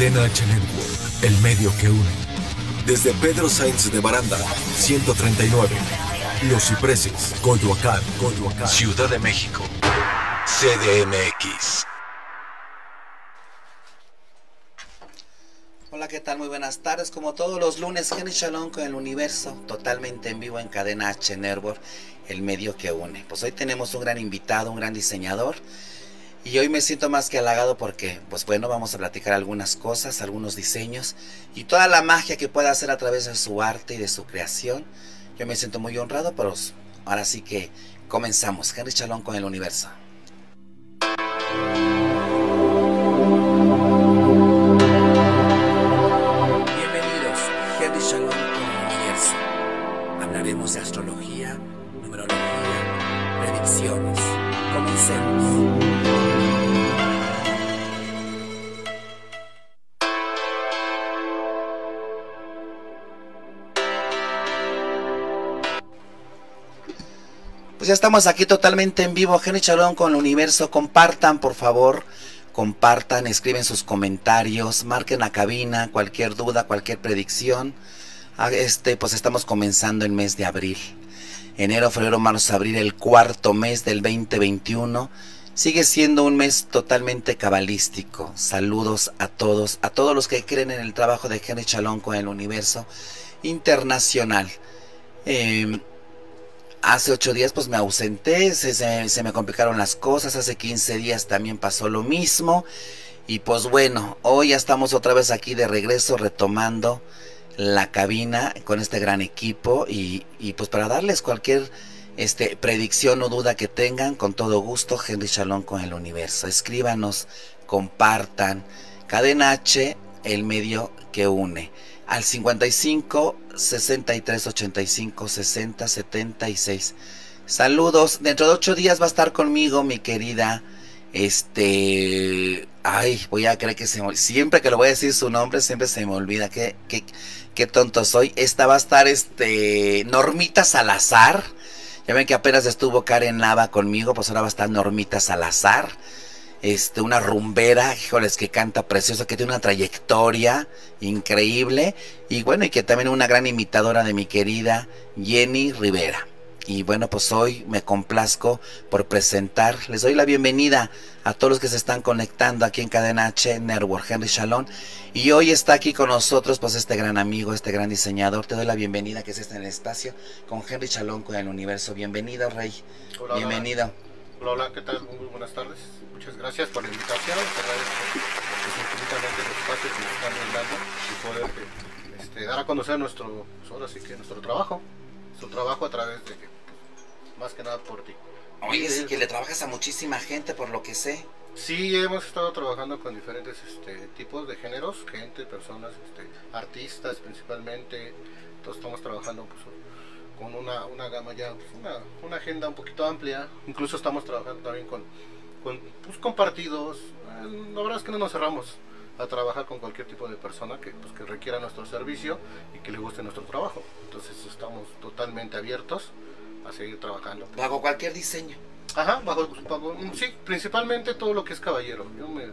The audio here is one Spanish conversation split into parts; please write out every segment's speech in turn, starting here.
Cadena H Network, el medio que une. Desde Pedro Sainz de Baranda, 139. Los Cipreses, Coyoacán, Coyoacán. Ciudad de México. CDMX. Hola, ¿qué tal? Muy buenas tardes. Como todos los lunes, Henry Shalom con el universo, totalmente en vivo en Cadena H Network, el medio que une. Pues hoy tenemos un gran invitado, un gran diseñador. Y hoy me siento más que halagado porque, pues bueno, vamos a platicar algunas cosas, algunos diseños y toda la magia que puede hacer a través de su arte y de su creación. Yo me siento muy honrado, pero ahora sí que comenzamos. Henry Chalón con el universo. Ya estamos aquí totalmente en vivo, Henry Chalón con el universo. Compartan, por favor. Compartan, escriben sus comentarios, marquen la cabina, cualquier duda, cualquier predicción. Ah, Este, pues estamos comenzando el mes de abril. Enero, febrero, marzo, abril, el cuarto mes del 2021. Sigue siendo un mes totalmente cabalístico. Saludos a todos, a todos los que creen en el trabajo de Henry Chalón con el universo internacional. Eh, Hace ocho días pues me ausenté, se, se, se, me complicaron las cosas, hace 15 días también pasó lo mismo. Y pues bueno, hoy ya estamos otra vez aquí de regreso retomando la cabina con este gran equipo y, y pues para darles cualquier este, predicción o duda que tengan, con todo gusto, Henry Shalom con el universo. Escríbanos, compartan. Cadena H, el medio que une al 55 63 85 60 76. Saludos. Dentro de ocho días va a estar conmigo mi querida. Este. Ay, voy a creer que se me. Siempre que lo voy a decir su nombre, siempre se me olvida. Qué, qué, qué tonto soy. Esta va a estar este. Normita Salazar. Ya ven que apenas estuvo Karen Nava conmigo, pues ahora va a estar Normita Salazar este, una rumbera, híjoles, que canta precioso, que tiene una trayectoria increíble y bueno, y que también una gran imitadora de mi querida Jenny Rivera. Y bueno, pues hoy me complazco por presentar, les doy la bienvenida a todos los que se están conectando aquí en Cadena H Network, Henry Shalom. Y hoy está aquí con nosotros, pues este gran amigo, este gran diseñador. Te doy la bienvenida que es este en el espacio con Henry Shalom con el universo. Bienvenido, Rey. Hola, Bienvenido. Hola, hola, ¿qué tal? Muy buenas tardes. Muchas gracias por la invitación. Te agradezco pues, infinitamente el espacio que nos están brindando y poder este, dar a conocer nuestro, pues, ahora sí que nuestro trabajo. Nuestro trabajo a través de, pues, más que nada por ti. Oye, sí que le trabajas a muchísima gente por lo que sé. Sí, hemos estado trabajando con diferentes este, tipos de géneros, gente, personas, este, artistas principalmente. Entonces estamos trabajando pues, con una, una gama ya, pues, una, una, agenda un poquito amplia. Incluso estamos trabajando también con, con, pues, con partidos. Eh, la verdad es que no nos cerramos a trabajar con cualquier tipo de persona que, pues, que requiera nuestro servicio y que le guste nuestro trabajo. Entonces estamos totalmente abiertos a seguir trabajando. Bajo cualquier diseño. Ajá, bajo, bajo, sí, principalmente todo lo que es caballero. Yo me,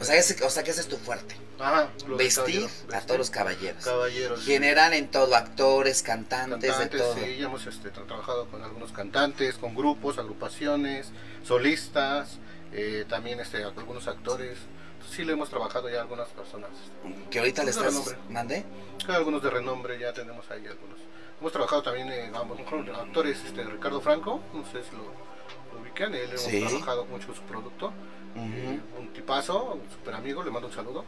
o sea, ese, o sea, que ese es tu fuerte. Ajá, vestir, a todos los caballeros. Caballeros. General en todo, actores, cantantes, cantantes de todo. Sí, ya hemos este, trabajado con algunos cantantes, con grupos, agrupaciones, solistas, eh, también este, algunos actores. Sí, le hemos trabajado ya a algunas personas. Que ahorita le estás... ¿Mandé? Algunos de renombre, ya tenemos ahí algunos. Hemos trabajado también, eh, vamos, con actores, este, Ricardo Franco, no sé si lo, lo ubican, él hemos Sí. trabajado mucho su producto. Eh, un tipazo, un super amigo, le mando un saludo.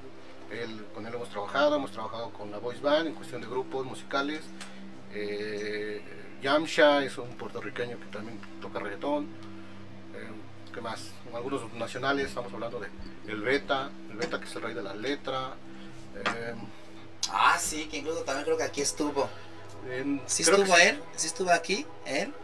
Él, con él hemos trabajado, hemos trabajado con la Voice Band en cuestión de grupos musicales. Eh, Yamsha es un puertorriqueño que también toca reggaetón. Eh, ¿Qué más? Algunos nacionales, estamos hablando de El Beta, El Beta que es el rey de la letra. Eh, Ah, sí, que incluso también creo que aquí estuvo. en- ¿Sí que estuvo él? ¿Sí estuvo aquí? ¿Él?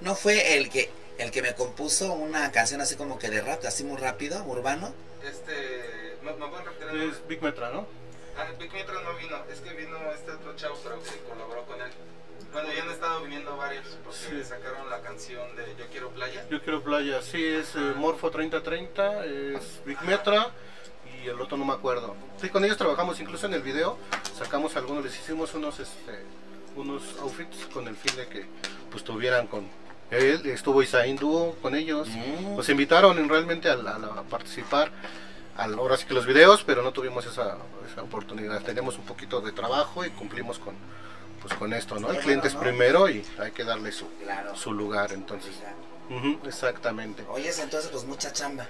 ¿No fue el que el que me compuso una canción así como que de rap, así muy rápido, urbano? Este. ¿Me, me pueden repetir el? Es Big Metra, ¿no? Ah, Big Mitra no vino, es que vino este otro chavo, pero que colaboró con él. Bueno, ya han estado viniendo varios, porque Sí. sacaron la canción de Yo Quiero Playa. Yo quiero playa, sí, es eh, Morfo 3030, es Big Metra y y el otro no me acuerdo. Sí, con ellos trabajamos, incluso en el video sacamos algunos, les hicimos unos, este, unos outfits con el fin de que pues tuvieran con él, estuvo Isaín Dúo con ellos, Mm. nos invitaron en- realmente a, a a participar, al, ahora sí que los videos, pero no tuvimos esa, esa oportunidad, tenemos un poquito de trabajo y cumplimos con, pues con esto, ¿no? El cliente es primero y hay que darle su, Claro. su lugar, entonces. Exactamente. Oye, entonces pues mucha chamba.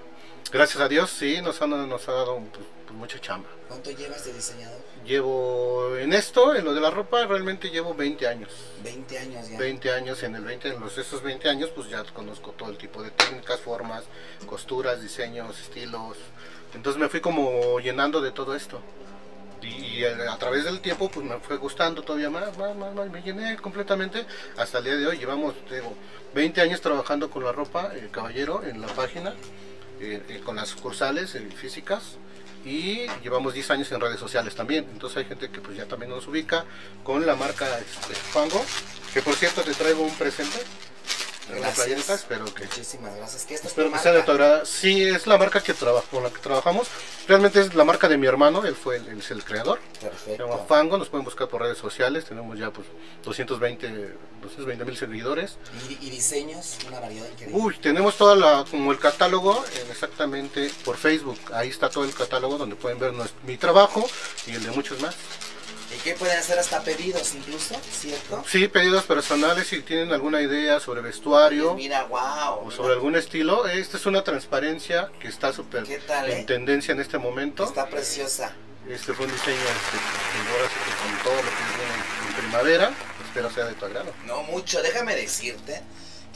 Gracias a Dios, sí, nos, han, nos ha dado pues, pues, mucha chamba. ¿Cuánto llevas de diseñador? Llevo en esto, en lo de la ropa, realmente llevo 20 años. 20 años ya. 20 años, en el 20, en los esos 20 años, pues ya conozco todo el tipo de técnicas, formas, costuras, diseños, estilos. Entonces me fui como llenando de todo esto. Y, y a, a través del tiempo, pues me fue gustando todavía más, más, más, más, me llené completamente hasta el día de hoy. Llevamos, digo, 20 años trabajando con la ropa, el caballero, en la página, eh, eh, con las sucursales eh, físicas y llevamos 10 años en redes sociales también. Entonces hay gente que pues ya también nos ubica con la marca este, Fango, que por cierto te traigo un presente. Gracias. espero que Muchísimas gracias. ¿Qué esta es espero que sea de tu agrado. Sí, es la marca que trabajo, con la que trabajamos. Realmente es la marca de mi hermano, él fue el, él es el creador. Se llama Perfecto. Fango, nos pueden buscar por redes sociales, tenemos ya pues 220 mil seguidores. ¿Y, y diseños? Una variedad increíble. Uy, tenemos toda la, como el catálogo en exactamente por Facebook. Ahí está todo el catálogo donde pueden ver nues- mi trabajo y el de muchos más. ¿Y qué pueden hacer hasta pedidos incluso? ¿Cierto? Sí, pedidos personales si tienen alguna idea sobre vestuario Mira, wow. o sobre algún estilo. Esta es una transparencia que está súper ¿Qué tal, eh? en tendencia en este momento. Está preciosa. Este fue un diseño este, ahora con todo lo que viene en, en primavera. Espero sea de tu agrado. No mucho. Déjame decirte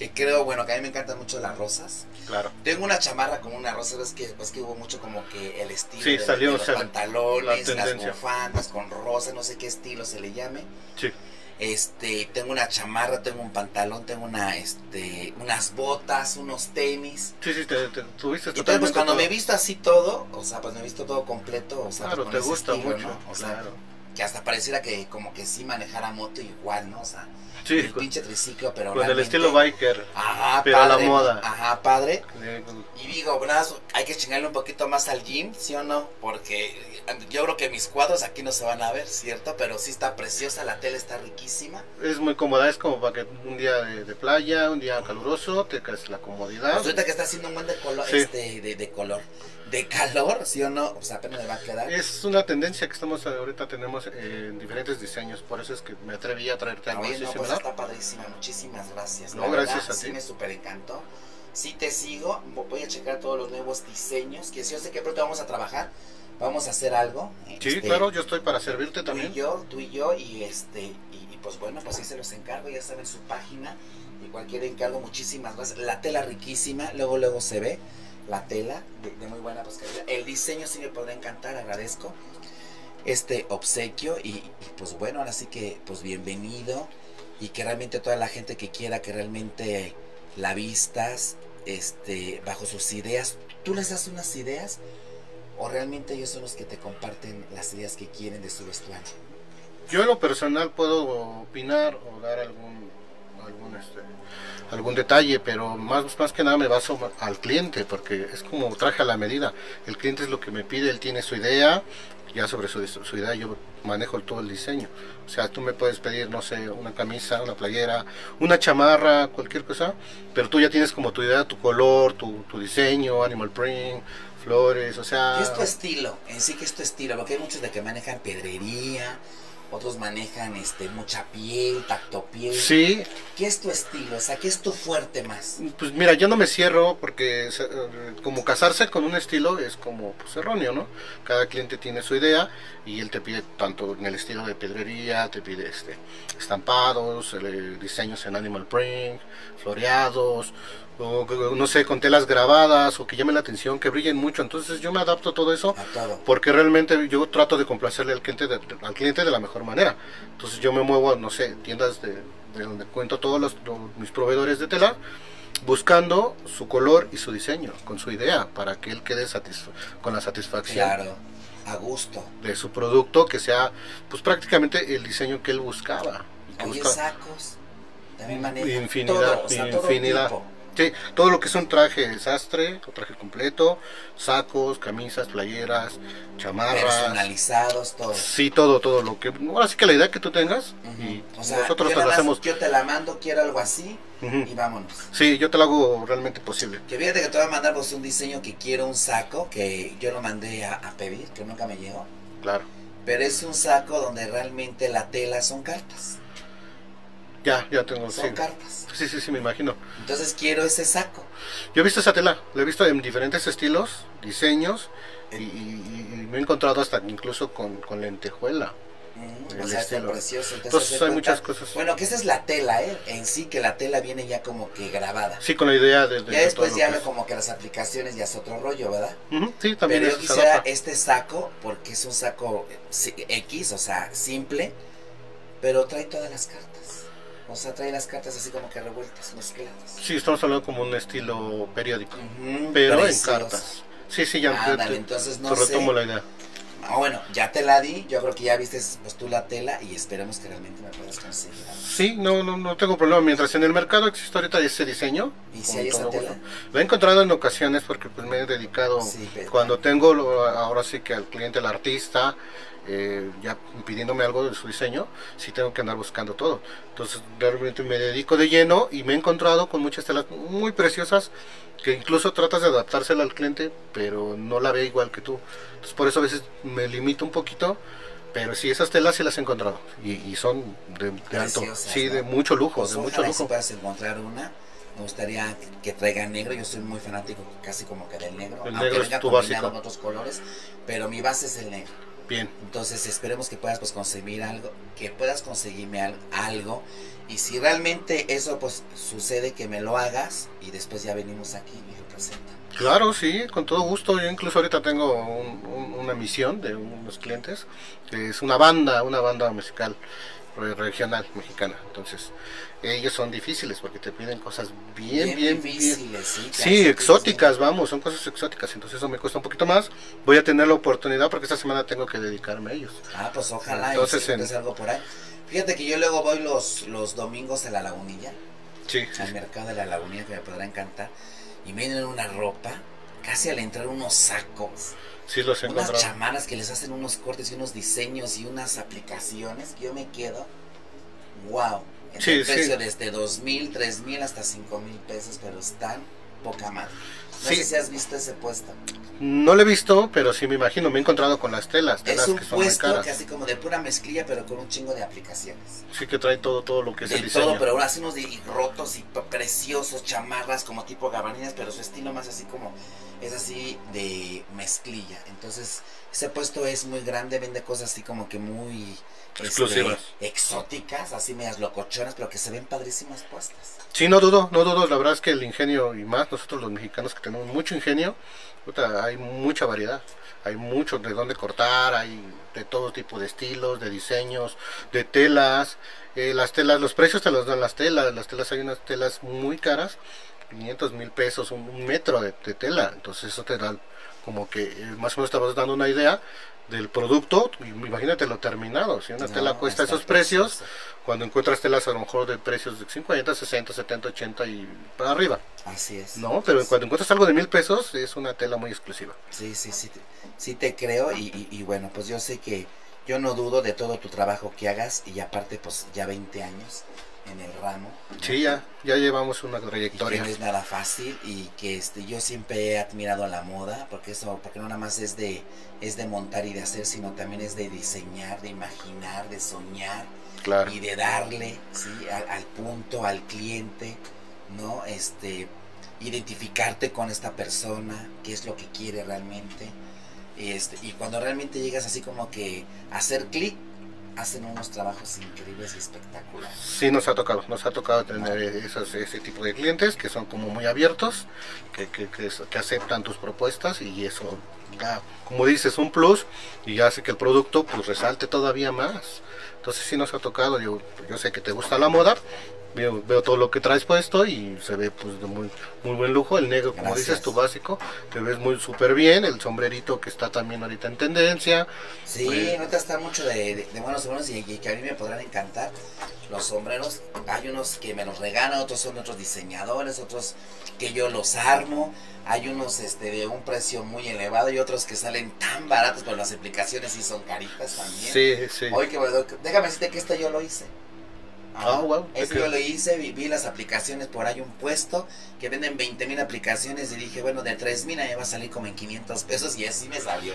que creo, bueno, que a mí me encantan mucho las rosas. Claro. Tengo una chamarra como una rosa, ves que, ves que hubo mucho como que el estilo Sí, de, salió, de los pantalones, la las bufandas con rosa, no sé qué estilo se le llame. Sí. Este, tengo una chamarra, tengo un pantalón, tengo una, este, unas botas, unos tenis. Sí, sí, te, te- tuviste Y entonces, pues totalmente cuando me he todo. visto así todo, o sea, pues me he visto todo completo, o sea, Claro, con te gusta estilo, mucho. ¿no? O sea, claro. que hasta pareciera que como que sí manejara moto igual, ¿no? O sea, Sí, el con, pinche triciclo, pero con el estilo biker. Ajá, pero a la moda. Ajá, padre. Y digo, hay que chingarle un poquito más al gym, ¿sí o no? Porque yo creo que mis cuadros aquí no se van a ver, ¿cierto? Pero sí está preciosa, la tela está riquísima. Es muy cómoda, es como para que un día de, de playa, un día caluroso, te caes la comodidad. Pues ahorita que está haciendo un buen de color, Sí. este, de, de color, de calor, ¿sí o no? Pues apenas me va a quedar. Es una tendencia que estamos ahorita tenemos en diferentes diseños, por eso es que me atreví a traerte algo Oye, así no, pues está padrísima, muchísimas gracias. No, La verdad, gracias a sí ti. me súper encantó. Sí te sigo, voy a checar todos los nuevos diseños, que si yo sé que pronto vamos a trabajar, vamos a hacer algo. Sí, este, claro, yo estoy para servirte Tú y también. yo, tú y yo, y este, y, y pues bueno, pues ahí se los encargo, ya saben su página, y cualquier encargo, muchísimas gracias. La tela riquísima, luego luego se ve la tela de, muy buena pues, calidad. El diseño sí me podrá encantar, agradezco este obsequio y, y, pues bueno, ahora sí que pues bienvenido y que realmente toda la gente que quiera que realmente la vistas este bajo sus ideas, tú les das unas ideas o realmente ellos son los que te comparten las ideas que quieren de su vestuario. Yo en lo personal puedo opinar o dar algún algún este algún detalle, pero más más que nada me baso al cliente porque es como traje a la medida. El cliente es lo que me pide, él tiene su idea, ya sobre su, idea yo manejo todo el diseño. O sea, tú me puedes pedir, no sé, una camisa, una playera, una chamarra, cualquier cosa, pero tú ya tienes como tu idea, tu color, tu, tu diseño, animal print, flores, o sea... ¿Qué es tu estilo? En sí, ¿qué es tu estilo? Porque hay muchos de que manejan pedrería, otros manejan este mucha piel, tacto piel. Sí, ¿Qué es tu estilo? O sea, ¿qué es tu fuerte más? Pues mira, yo no me cierro porque como casarse con un estilo es como pues, erróneo, ¿no? Cada cliente tiene su idea y él te pide tanto en el estilo de pedrería, te pide este estampados, eh, diseños en animal print, floreados, o no sé, con telas grabadas o que llamen la atención, que brillen mucho. Entonces yo me adapto a todo eso A todo. porque realmente yo trato de complacerle al cliente de, al cliente de la mejor manera. Entonces yo me muevo a, no sé, tiendas de, de donde cuento todos los, los- mis proveedores de tela, buscando su color y su diseño, con su idea, para que él quede con la satisfacción Claro, a gusto. de su producto, que sea pues prácticamente el diseño que él buscaba. que Oye, sacos. También manejan Infinidad, todo, o sea, todo infinidad. Sí, todo lo que es un traje sastre, o traje completo, sacos, camisas, playeras, chamarras. Personalizados, todo. Sí, todo, todo lo que. Ahora sí que la idea que tú tengas. Y O sea, nosotros yo te lo hacemos. Yo te la mando, quiero algo así y vámonos. Sí, yo te lo hago realmente posible. Que fíjate que te voy a mandar pues, un diseño que quiero un saco que yo lo mandé a, a pedir, que nunca me llegó. Claro. Pero es un saco donde realmente la tela son cartas. Ya, ya tengo. Son Sí. cartas. sí, sí, sí, me imagino. Entonces quiero ese saco. Yo he visto esa tela, la he visto en diferentes estilos, diseños, y, y- y me he encontrado hasta incluso con, con lentejuela. Mm, o sea, está precioso. Entonces, hay cuenta- muchas cosas. Bueno, que esa es la tela, ¿eh? En sí, que la tela viene ya como que grabada. Sí, con la idea de, de- ya de después ya lo que lo- como que las aplicaciones ya es otro rollo, ¿verdad? Ujú, Sí, también Pero yo quisiera este saco porque es un saco eh, X, o sea, simple, pero trae todas las cartas. O sea, trae las cartas así como que revueltas, mezcladas. Sí, estamos hablando como un estilo periódico, pero en cartas. Sí, sí, ya Ándale, te- te- entonces no te retomo sé. la idea. Ah, bueno, ya te la di, yo creo que ya viste pues tú la tela y esperemos que realmente me puedas conseguir. Sí, no, no, no tengo problema. Mientras en el mercado existe ahorita ese diseño. ¿Y si hay esa tela? Lo he encontrado en ocasiones porque pues me he dedicado, Sí, cuando tengo ahora sí que al cliente, al artista, eh, ya pidiéndome algo de su diseño, sí tengo que andar buscando todo. Entonces realmente me dedico de lleno y me he encontrado con muchas telas muy preciosas que incluso tratas de adaptársela al cliente, pero no la ve igual que tú. Entonces por eso a veces me limito un poquito. Pero sí, esas telas sí las he encontrado. Y, y son de, de alto. Sí, ¿no? de mucho lujo, Pues de mucho y si lujo. puedas encontrar una. Me gustaría que- traiga negro. Yo soy muy fanático casi como que del negro. El aunque negro venga combinado con otros colores. Pero mi base es el negro. Bien. Entonces esperemos que puedas pues conseguir algo, que puedas conseguirme al- algo y si realmente eso pues sucede que me lo hagas y después ya venimos aquí y me lo presentan. Claro, sí, con todo gusto. Yo incluso ahorita tengo un- un- una misión de unos clientes, que es una banda, una banda musical regional mexicana. Entonces, ellos son difíciles porque te piden cosas bien, bien, bien. difíciles, sí. Exóticas, vamos, son cosas exóticas. Entonces eso me cuesta un poquito más. Voy a tener la oportunidad porque esta semana tengo que dedicarme a ellos. Ah, pues ojalá Entonces, en- algo por ahí. Fíjate que yo luego voy los, los domingos a la lagunilla, Sí, sí, al mercado de la lagunilla que me podrá encantar y me vienen una ropa, casi al entrar unos sacos. Sí los he unas encontrado. chamanas que les hacen unos cortes y unos diseños y unas aplicaciones que yo me quedo wow en Sí, el sí. precio desde dos mil tres mil hasta cinco mil pesos pero están poca madre no Sí. sé si has visto ese puesto No lo he visto, pero sí me imagino, me he encontrado con las telas, telas es un que son muy puesto caras. que así como de pura mezclilla pero con un chingo de aplicaciones Sí que trae todo, todo lo que es de el diseño. todo pero ahora sí unos de- rotos y preciosos chamarras como tipo gabardines pero su estilo más así como es así de mezclilla entonces ese puesto es muy grande vende cosas así como que muy este, Exclusivas. exóticas así medias locochonas pero que se ven padrísimas puestas Sí, no dudo, no dudo. La verdad es que el ingenio y más nosotros los mexicanos que tenemos mucho ingenio, puta, hay mucha variedad. Hay mucho de dónde cortar, hay de todo tipo de estilos, de diseños, de telas. Eh, las telas, los precios te los dan las telas. Las telas hay unas telas muy caras, 500 mil pesos, un, un metro de, de tela. Entonces eso te da como que eh, más o menos te vas dando una idea del producto. Imagínate lo terminado. Si una No, tela cuesta esos precios, cuando encuentras telas a lo mejor de precios de 50, 60, 70, 80 y para arriba. así es No, pero cuando encuentras algo de mil pesos es una tela muy exclusiva. sí sí sí sí te creo y, y- y bueno pues yo sé que yo no dudo de todo tu trabajo que hagas y aparte pues ya 20 años en el ramo. Sí, ya, ya llevamos una y que trayectoria. no es nada fácil y que este yo siempre he admirado la moda porque eso porque no nada más es de es de montar y de hacer sino también es de diseñar de imaginar de soñar Claro. y de darle sí al, al punto al cliente no este identificarte con esta persona qué es lo que quiere realmente este y cuando realmente llegas así como que a hacer clic hacen unos trabajos increíbles y espectaculares Sí, nos ha tocado, nos ha tocado tener esos, ese tipo de clientes que son como muy abiertos, que, que, que, que aceptan tus propuestas y eso da, como dices, un plus y hace que el producto pues resalte todavía más. Entonces sí nos ha tocado, yo, yo sé que te gusta la moda, veo, veo todo lo que traes puesto y se ve pues de muy, muy buen lujo, el negro como Gracias. dices tu básico, te ves muy súper bien, el sombrerito que está también ahorita en tendencia, Sí, Pues- ahorita está mucho de, de, de buenos buenos y, y que a mí me podrán encantar. los sombreros. Hay unos que me los regalan, otros son otros diseñadores, otros que yo los armo. Hay unos este, de un precio muy elevado y otros que salen tan baratos, pero las aplicaciones sí son caritas también. Sí, sí. Hoy que déjame decirte que este yo lo hice. Ah, wow, Este qué yo lo hice, vi, vi las aplicaciones por ahí un puesto que venden 20 mil aplicaciones y dije, bueno, de 3 mil me va a salir como en 500 pesos y así me salió.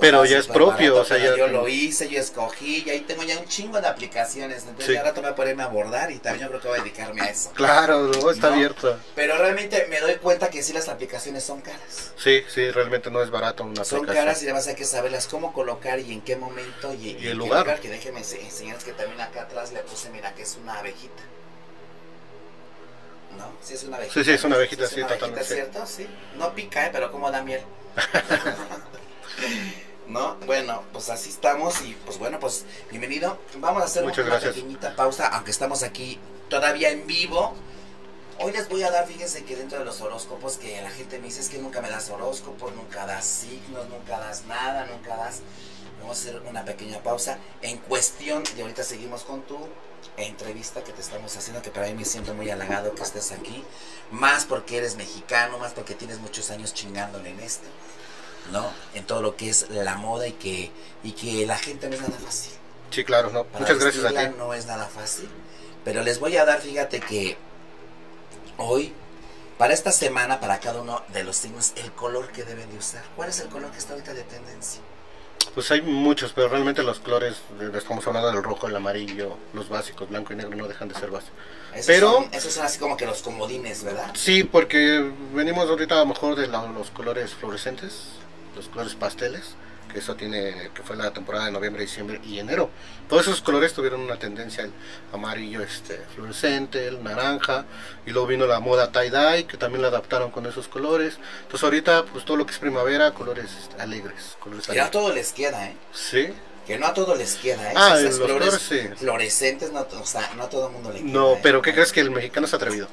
Pero ya es propio, o sea, ya- Yo lo hice, yo escogí y ahí tengo ya un chingo de aplicaciones. Entonces Sí. ya rato me voy a ponerme a bordar y también yo creo que voy a dedicarme a eso. Claro, no, está No. abierto. Pero realmente me doy cuenta que sí las aplicaciones son caras. Sí, sí, realmente no es barato una Son aplicación. caras y además hay que saberlas cómo colocar y en qué momento y, Y en el qué lugar. Que déjenme ense- enseñarles que también acá atrás le puse, mira, que es una abejita. ¿No? Sí, es una abejita. Sí, sí, es una abejita, es sí, una totalmente, abejita. ¿cierto? Sí. No pica, ¿eh? Pero como da miel. ¿No? Bueno, pues así estamos y pues bueno, pues bienvenido. Vamos a hacer Muchas una gracias. pequeñita pausa, aunque estamos aquí todavía en vivo. Hoy les voy a dar, fíjense que dentro de los horóscopos que la gente me dice es que nunca me das horóscopos, nunca das signos, nunca das nada, nunca das... Vamos a hacer una pequeña pausa en cuestión y ahorita seguimos con tu entrevista que te estamos haciendo, que para mí me siento muy halagado que estés aquí, más porque eres mexicano, más porque tienes muchos años chingándole en esto, ¿no? En todo lo que es la moda y que, y que la gente no es nada fácil. Sí, claro, no. Para Muchas gracias a ti. No es nada fácil. Pero les voy a dar, fíjate que hoy, para esta semana, para cada uno de los signos, el color que deben de usar. ¿Cuál es el color que está ahorita de tendencia? Pues hay muchos, pero realmente los colores, estamos hablando del rojo, el amarillo, los básicos, blanco y negro, no dejan de ser básicos. Esos Pero- son, esos son así como que los comodines, ¿verdad? Sí, porque venimos ahorita a lo mejor de la- los colores fluorescentes, los colores pasteles, que eso tiene, que fue la temporada de noviembre, diciembre y enero. Todos esos colores tuvieron una tendencia, el amarillo este, fluorescente, el naranja, y luego vino la moda tie-dye, que también la adaptaron con esos colores. Entonces ahorita, pues todo lo que es primavera, colores alegres. Colores Que no a alegres. todo les queda, ¿eh? Sí, Que no a todo les queda, ¿eh? Ah, Esas los flores colores, sí. fluorescentes, no, o sea, no a todo el mundo le queda. no, ¿eh? pero ¿qué crees que el mexicano es atrevido?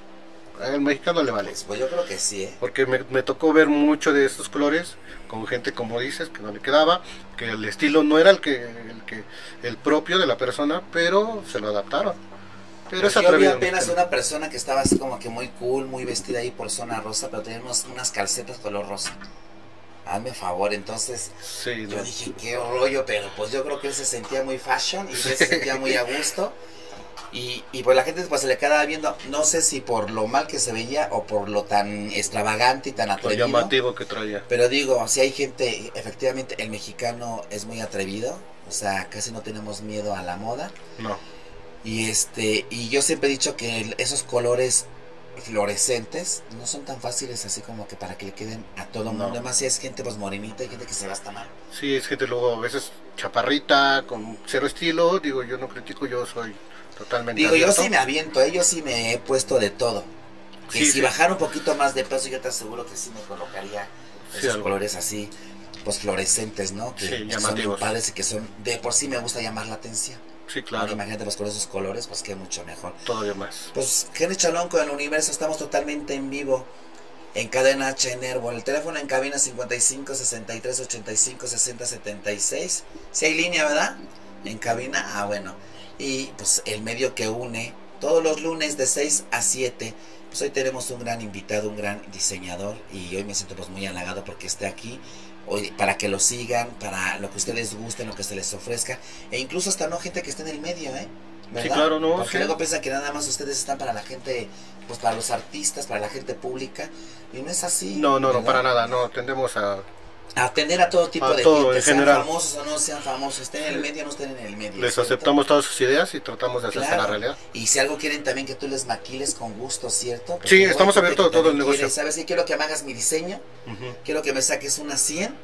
El mexicano le vale. Pues, pues yo creo que sí, ¿eh? Porque me, me tocó ver mucho de estos colores con gente como dices que no le quedaba, que el estilo no era el que el que el propio de la persona, pero se lo adaptaron. Pero es Pues yo vi apenas una persona que estaba así como que muy cool, muy vestida ahí por zona rosa, pero tenía unas calcetas color rosa. Hazme favor, entonces Sí, yo no. dije, qué rollo, pero pues yo creo que él se sentía muy fashion y él se sentía muy a gusto. Y, y pues la gente pues se le quedaba viendo, no sé si por lo mal que se veía o por lo tan extravagante y tan lo atrevido. llamativo que traía. Pero digo, si hay gente, efectivamente el mexicano es muy atrevido, o sea, casi no tenemos miedo a la moda. No. Y este, y yo siempre he dicho que esos colores fluorescentes no son tan fáciles así como que para que le queden a todo el No. mundo. Además, si es gente pues morenita y gente que se va hasta mal. Sí, es gente luego a veces chaparrita con cero estilo, digo, yo no critico, yo soy totalmente Digo, yo abierto. sí me aviento, ¿eh? yo sí me he puesto de todo. Sí, si sí. bajara un poquito más de peso, yo te aseguro que sí me colocaría Sí, esos algo. colores así, pues fluorescentes, ¿no? Que son padres y que son, de por sí me gusta llamar la atención. Sí, claro, imagínate pues con esos colores, pues que mucho mejor. todavía más. Pues Henry Chalón con el universo, estamos totalmente en vivo en cadena H en. El teléfono en cabina 55 63 85 60 76. Si hay línea, ¿verdad? En cabina, ah, bueno. Y pues el medio que une todos los lunes de 6 a 7. Pues hoy tenemos un gran invitado, un gran diseñador. Y hoy me siento pues muy halagado porque esté aquí. Para que lo sigan, para lo que ustedes gusten, lo que se les ofrezca. E incluso hasta no gente que esté en el medio, ¿eh? ¿Verdad? claro, no, Porque sí. luego piensan que nada más ustedes están para la gente, pues para los artistas, para la gente pública. Y no es así. No, no, no, para nada, no, tendemos a... Atender a todo tipo A de todo, gente, en sean general. famosos o no sean famosos, estén en el medio o no estén en el medio. Les aceptamos todas sus ideas y tratamos de hacerse Claro. la realidad. Y si algo quieren también que tú les maquiles con gusto, ¿cierto? Porque Sí, estamos abiertos a todo el negocio. quiere, ¿Sabes? Si quiero que me hagas mi diseño, quiero que me saques una 100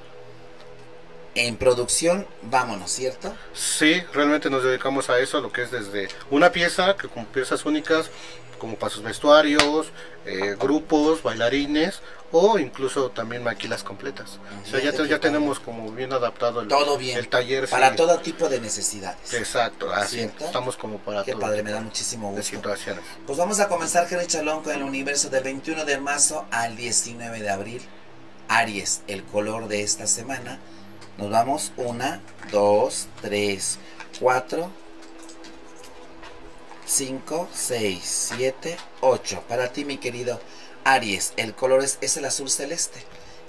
en producción, vámonos, ¿cierto? Sí, realmente nos dedicamos a eso, a lo que es desde una pieza, que con piezas únicas, como para sus vestuarios, eh, grupos, bailarines, o incluso también maquilas completas. O sea, ya, te- ya tenemos como bien adaptado el, Todo bien. el taller. Para sí. todo tipo de necesidades. Exacto, así ¿Cierto? estamos como para Qué todo padre, me da muchísimo de gusto. situaciones. Pues vamos a comenzar, Henry Chalón, con el universo del 21 de marzo al 19 de abril. Aries, el color de esta semana. Nos vamos, una, dos, tres, cuatro, 5, 6, 7, 8. Para ti, mi querido Aries, el color es, es el azul celeste.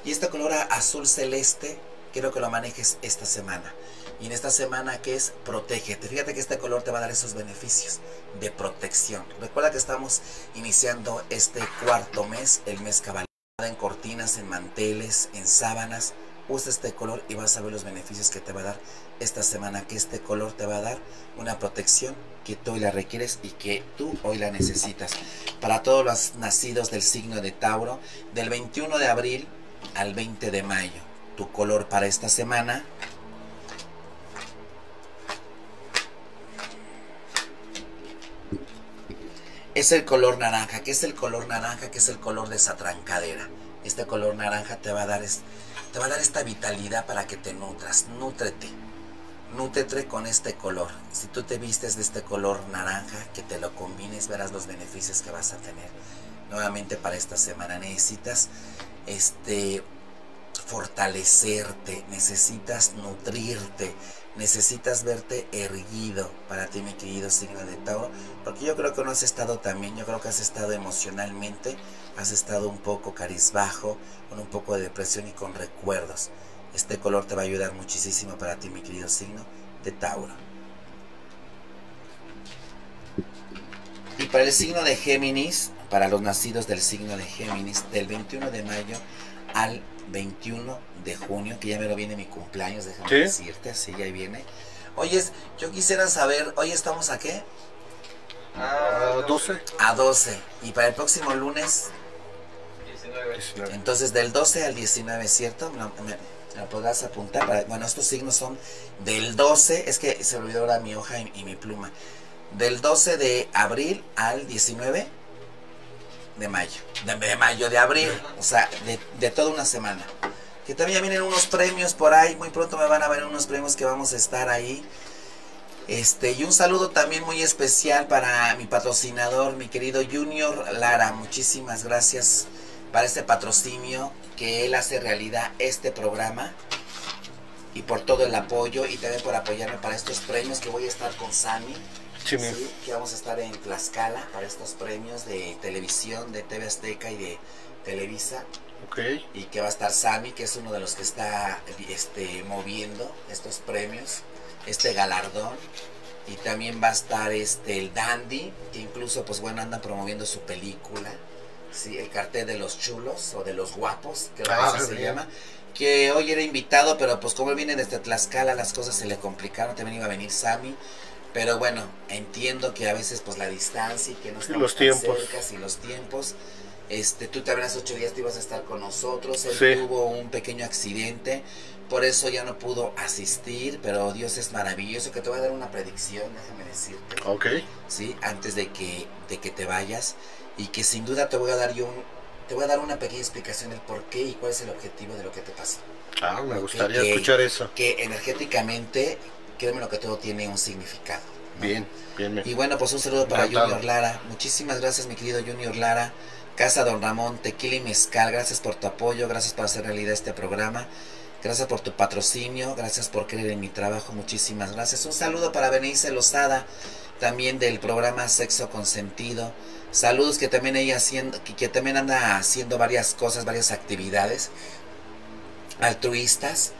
Y este color azul celeste, quiero que lo manejes esta semana. Y en esta semana que es protégete. Fíjate que este color te va a dar esos beneficios de protección. Recuerda que estamos iniciando este cuarto mes, el mes cabal en cortinas, en manteles, en sábanas. Usa este color y vas a ver los beneficios que te va a dar esta semana. Que este color te va a dar una protección que tú hoy la requieres y que tú hoy la necesitas. Para todos los nacidos del signo de Tauro, del 21 de abril al 20 de mayo. Tu color para esta semana es el color naranja. ¿Qué es el color naranja? ¿Qué es el color de esa trancadera? Este color naranja te va a dar, te va a dar esta vitalidad para que te nutras. Nútrete. Nútrete con este color. Si tú te vistes de este color naranja, que te lo combines, verás los beneficios que vas a tener. Nuevamente para esta semana necesitas este fortalecerte, necesitas nutrirte, necesitas verte erguido para ti, mi querido signo de Tauro, porque yo creo que no has estado también, yo creo que has estado emocionalmente, has estado un poco carizbajo, con un poco de depresión y con recuerdos. Este color te va a ayudar muchísimo para ti, mi querido signo de Tauro. Y para el signo de Géminis, para los nacidos del signo de Géminis, del 21 de mayo al 21 de junio, que ya me lo viene mi cumpleaños, déjame decirte, así ya viene. Oye, yo quisiera saber, hoy estamos a qué? A 12. A 12. Y para el próximo lunes. 19. Entonces del 12 al 19, ¿cierto? ¿Me, me, podrás apuntar? Bueno, estos signos son del 12, es que se olvidó ahora mi hoja y, mi pluma. Del 12 de abril al 19 de mayo. De, mayo, de abril, o sea, de, de toda una semana. Que también vienen unos premios por ahí, muy pronto me van a ver unos premios que vamos a estar ahí. Este, y un saludo también muy especial para mi patrocinador, mi querido Junior Lara. Muchísimas gracias para este patrocinio que él hace realidad este programa y por todo el apoyo y también por apoyarme para estos premios que voy a estar con Sammy. Sí, que vamos a estar en Tlaxcala para estos premios de televisión, de TV Azteca y de Televisa. Y que va a estar Sammy, que es uno de los que está este, moviendo estos premios, este galardón. Y también va a estar este el Dandy, que incluso pues bueno anda promoviendo su película. Sí, el cartel de los chulos o de los guapos, que ah, se llama. Que hoy era invitado, pero pues como viene desde Tlaxcala, las cosas se le complicaron. También iba a venir Sammy. Pero bueno, entiendo que a veces pues la distancia y que no estamos los tiempos. y los tiempos este, tú te habrás ocho días, te ibas a estar con nosotros. Él tuvo un pequeño accidente, por eso ya no pudo asistir, pero Dios es maravilloso. Que te voy a dar una predicción, déjame decirte. Ok. Sí, antes de que, de que te vayas. Y que sin duda te voy a dar yo te voy a dar una pequeña explicación del por qué y cuál es el objetivo de lo que te pasa. Ah, me gustaría escuchar eso. Que energéticamente, créeme lo que todo tiene un significado. Bien, bien. Y bueno, pues un saludo para Junior Lara. Muchísimas gracias, mi querido Junior Lara. Casa Don Ramón, Tequila y Mezcal, gracias por tu apoyo, gracias por hacer realidad este programa, gracias por tu patrocinio, gracias por creer en mi trabajo, muchísimas gracias. Un saludo para Benice Lozada, también del programa Sexo Consentido. Saludos que también ella haciendo, que, también anda haciendo varias cosas, varias actividades altruistas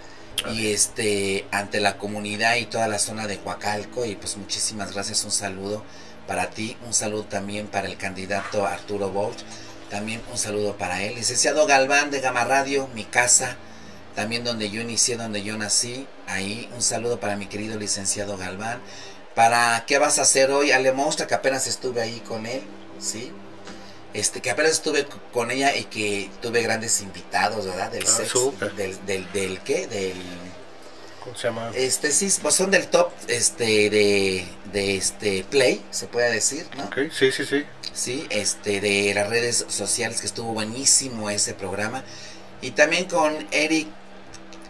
y este ante la comunidad y toda la zona de Huacalco y pues muchísimas gracias, un saludo para ti, un saludo también para el candidato Arturo Bosch también un saludo para él. Licenciado Galván de Gama Radio, mi casa, también donde yo inicié, donde yo nací. Ahí un saludo para mi querido licenciado Galván. Para qué vas a hacer hoy, Ale Mostra, que apenas estuve ahí con él, ¿sí? Este, que apenas estuve con ella y que tuve grandes invitados, ¿verdad? Del ah, del, del, del, ¿qué? Del ¿Cómo se llama? Este, sí, pues son del top este, de, de este Play, se puede decir, ¿no? Ok, sí, sí, sí. Sí, este, de las redes sociales, que estuvo buenísimo ese programa. Y también con Eric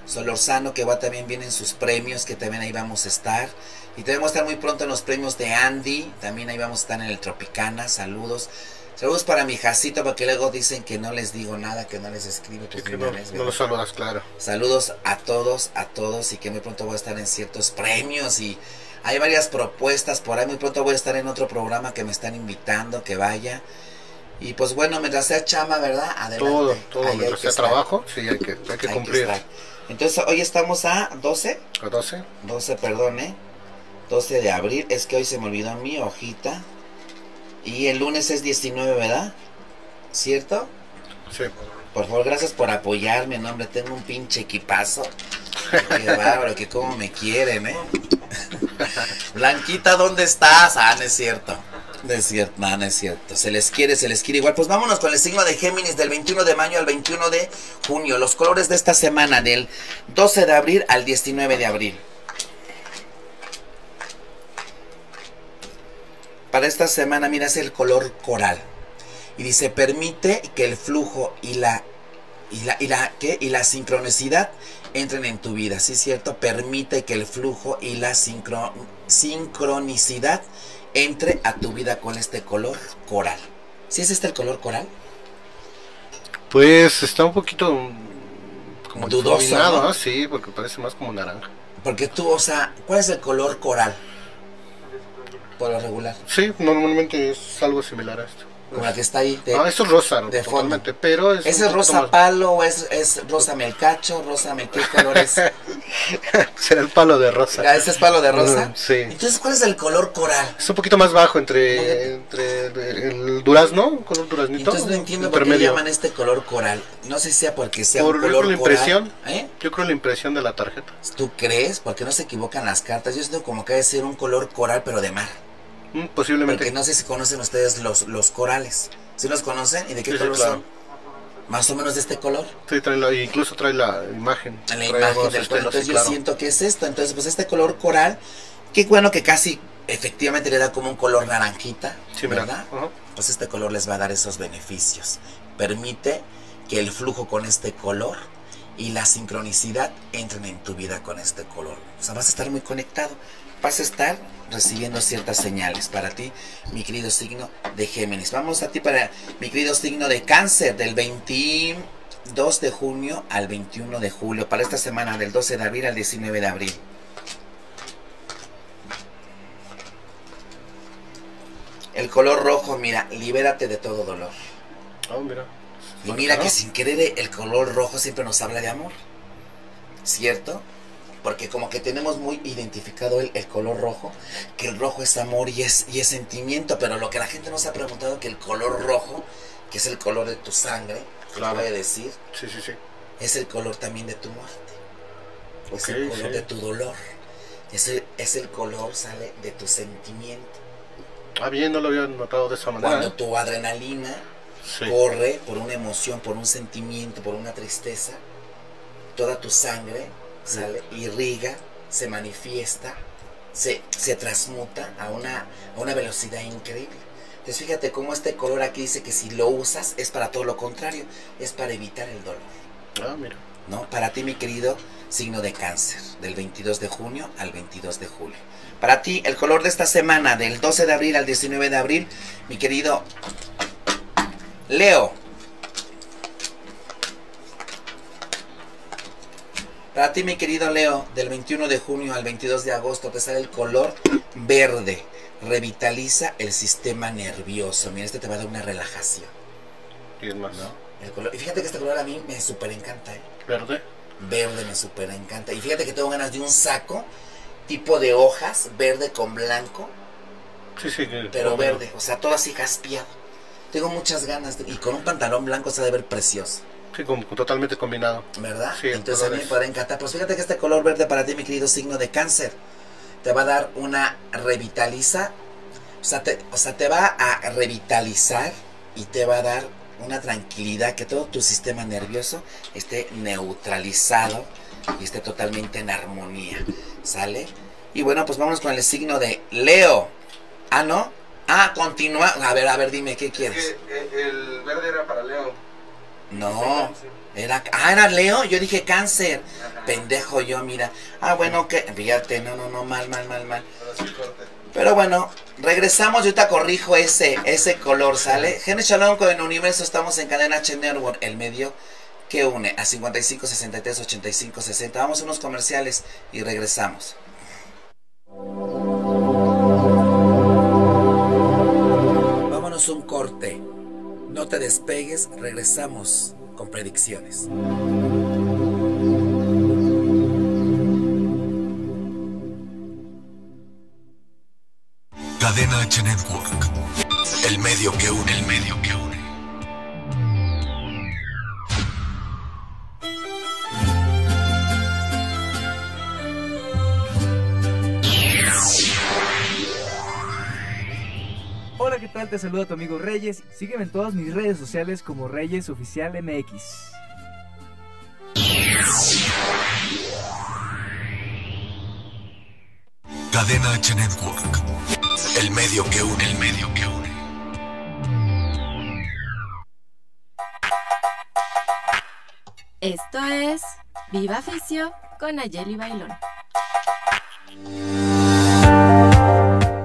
Solorzano, que va también vienen sus premios, que también ahí vamos a estar. Y también vamos a estar muy pronto en los premios de Andy, también ahí vamos a estar en el Tropicana, saludos. Saludos para mi jacito, porque luego dicen que no les digo nada, que no les escribo. Pues que no, no los saludas, claro. Saludos a todos, a todos, y que muy pronto voy a estar en ciertos premios y Hay varias propuestas por ahí. Muy pronto voy a estar en otro programa que me están invitando, que vaya. Y pues bueno, mientras sea chama, ¿verdad? Adelante. Todo, todo, mientras sea trabajo, sí, hay que, hay que cumplir. Entonces, hoy estamos a 12. A 12. 12, perdón, ¿eh? 12 de abril. Es que hoy se me olvidó mi hojita. Y el lunes es 19, ¿verdad? ¿Cierto? Sí. Por favor, gracias por apoyarme, no, hombre, tengo un pinche equipazo. Qué bárbaro, que como me quieren, ¿eh? Blanquita, ¿dónde estás? Ah, no es cierto. No es cierto, no, no es cierto. Se les quiere, se les quiere igual. Pues vámonos con el signo de Géminis del 21 de mayo al 21 de junio. Los colores de esta semana, del 12 de abril al 19 de abril. Para esta semana, mira, es el color coral. Y dice, permite que el flujo y la, y la, y la, ¿qué? Y la sincronicidad entren en tu vida, ¿sí es cierto? Permite que el flujo y la sincronicidad entre a tu vida con este color coral. ¿Sí es este el color coral? Pues está un poquito como dudoso, ¿no? Sí, porque parece más como naranja. Porque tú, o sea, ¿cuál es el color coral? Por lo regular. Sí, normalmente es algo similar a esto. Como la que está ahí. De, ah, eso es rosa, de totalmente, pero es ¿Ese es rosa palo o es, es rosa melcacho, rosa me qué color es? Será el palo de rosa. Ah, ese es palo de rosa. sí. Entonces, ¿cuál es el color coral? Es un poquito más bajo entre, entre el durazno, color duraznito. Entonces no entiendo por qué llaman este color coral. No sé si sea porque sea por, un color la impresión, ¿Eh? Yo creo la impresión de la tarjeta. ¿Tú crees? Porque no se equivocan las cartas. Yo siento como que debe ser un color coral, pero de mar. Mm, posiblemente. Porque no sé si conocen ustedes los, los corales. ¿Sí los conocen? ¿Y de qué color son? Más o menos de este color. Sí, trae incluso trae la imagen. La imagen del color. Entonces yo siento que es esto. Entonces, pues este color coral, qué bueno que casi efectivamente le da como un color naranjita, ¿verdad? Pues este color les va a dar esos beneficios. Permite que el flujo con este color y la sincronicidad entren en tu vida con este color. O sea, vas a estar muy conectado vas a estar recibiendo ciertas señales para ti, mi querido signo de Géminis. Vamos a ti para mi querido signo de Cáncer del 22 de junio al 21 de julio, para esta semana del 12 de abril al 19 de abril. El color rojo, mira, libérate de todo dolor. Oh, mira. Y mira que sin querer el color rojo siempre nos habla de amor. ¿Cierto? Porque como que tenemos muy identificado el, color rojo, que el rojo es amor y es, y es sentimiento, pero lo que la gente no se ha preguntado que el color rojo, que es el color de tu sangre, claro. puede decir, sí, sí, sí. es el color también de tu muerte, es el color de tu dolor, es el, es el color, sale de tu sentimiento. Ah, bien, no lo había notado de esa manera. Cuando ¿eh? tu adrenalina corre por una emoción, por un sentimiento, por una tristeza, toda tu sangre sale, irriga, se manifiesta, se, se transmuta a una, a una velocidad increíble. Entonces fíjate cómo este color aquí dice que si lo usas es para todo lo contrario, es para evitar el dolor. Ah, mira. ¿No? Para ti, mi querido signo de cáncer, del 22 de junio al 22 de julio. Para ti, el color de esta semana, del 12 de abril al 19 de abril, mi querido Leo, Para ti, mi querido Leo, del 21 de junio al 22 de agosto te sale el color verde. Revitaliza el sistema nervioso. Mira, este te va a dar una relajación. ¿Y es más? ¿no? y fíjate que este color a mí me súper encanta. ¿eh? ¿Verde? Verde me súper encanta. Y fíjate que tengo ganas de un saco tipo de hojas, verde con blanco. Sí, sí. Pero verde, o sea, todo así jaspiado. Tengo muchas ganas. y con un pantalón blanco se ha de ver precioso. Sí, totalmente combinado. ¿Verdad? Entonces a mí me puede encantar. Pues fíjate que este color verde para ti, mi querido signo de cáncer, te va a dar una revitaliza. O sea, te, o sea, te va a revitalizar y te va a dar una tranquilidad, que todo tu sistema nervioso esté neutralizado y esté totalmente en armonía. ¿Sale? Y bueno, pues vamos con el signo de Leo. Ah, ¿no? Ah, continúa. A ver, a ver, dime, ¿qué quieres? el verde era para Leo. No, era, ah, era Leo, yo dije cáncer. Pendejo yo, mira. Ah, bueno, que, fíjate, no, no, no, mal, mal, mal, mal. Pero bueno, regresamos, yo te corrijo ese, ese color, ¿sale? Gene Shalom con el universo, estamos en Cadena H Network, el medio que une a 55, 63, 85, 60. Vamos a unos comerciales y regresamos. Vámonos un corte. No te despegues, regresamos con predicciones. Cadena H Network. El medio que une, el medio que une. ¿Qué tal? Te saluda tu amigo Reyes. Sígueme en todas mis redes sociales como Reyes Oficial MX. Cadena H Network. El medio que une, el medio que une. Esto es Viva Fisio con Ayeli Bailón.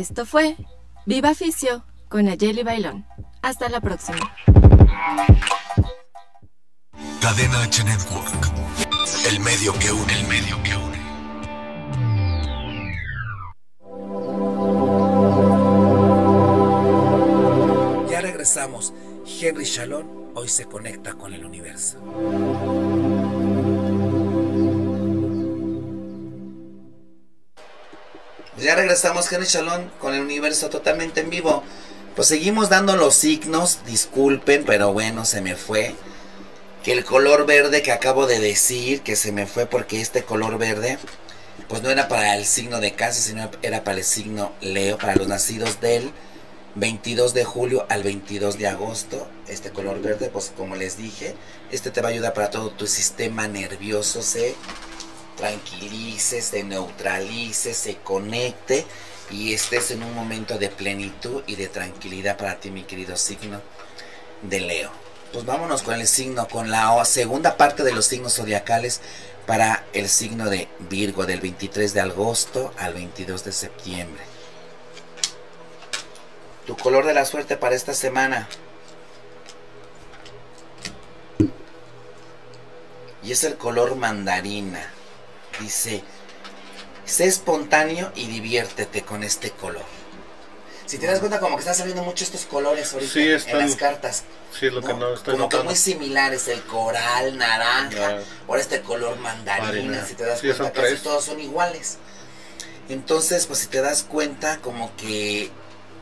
Esto fue Viva Fisio con Ayeli Bailón. Hasta la próxima. Cadena H Network. El medio que une, el medio que une. Ya regresamos. Henry Shalom hoy se conecta con el universo. Ya regresamos, Henry Shalom, con el universo totalmente en vivo. Pues seguimos dando los signos, disculpen, pero bueno, se me fue. Que el color verde que acabo de decir, que se me fue porque este color verde, pues no era para el signo de cáncer, sino era para el signo Leo, para los nacidos del 22 de julio al 22 de agosto. Este color verde, pues como les dije, este te va a ayudar para todo tu sistema nervioso, se tranquilice, se neutralice, se conecte y estés en un momento de plenitud y de tranquilidad para ti, mi querido signo de Leo. Pues vámonos con el signo, con la segunda parte de los signos zodiacales para el signo de Virgo del 23 de agosto al 22 de septiembre. Tu color de la suerte para esta semana. Y es el color mandarina. Dice, sé espontáneo y diviértete con este color. Si te das cuenta como que están saliendo mucho estos colores ahorita Sí, en las cartas. Sí, es lo que no estoy como que muy similares, el coral, naranja, ahora este color mandarina, si te das Sí, cuenta casi tres. todos son iguales. Entonces, pues si te das cuenta como que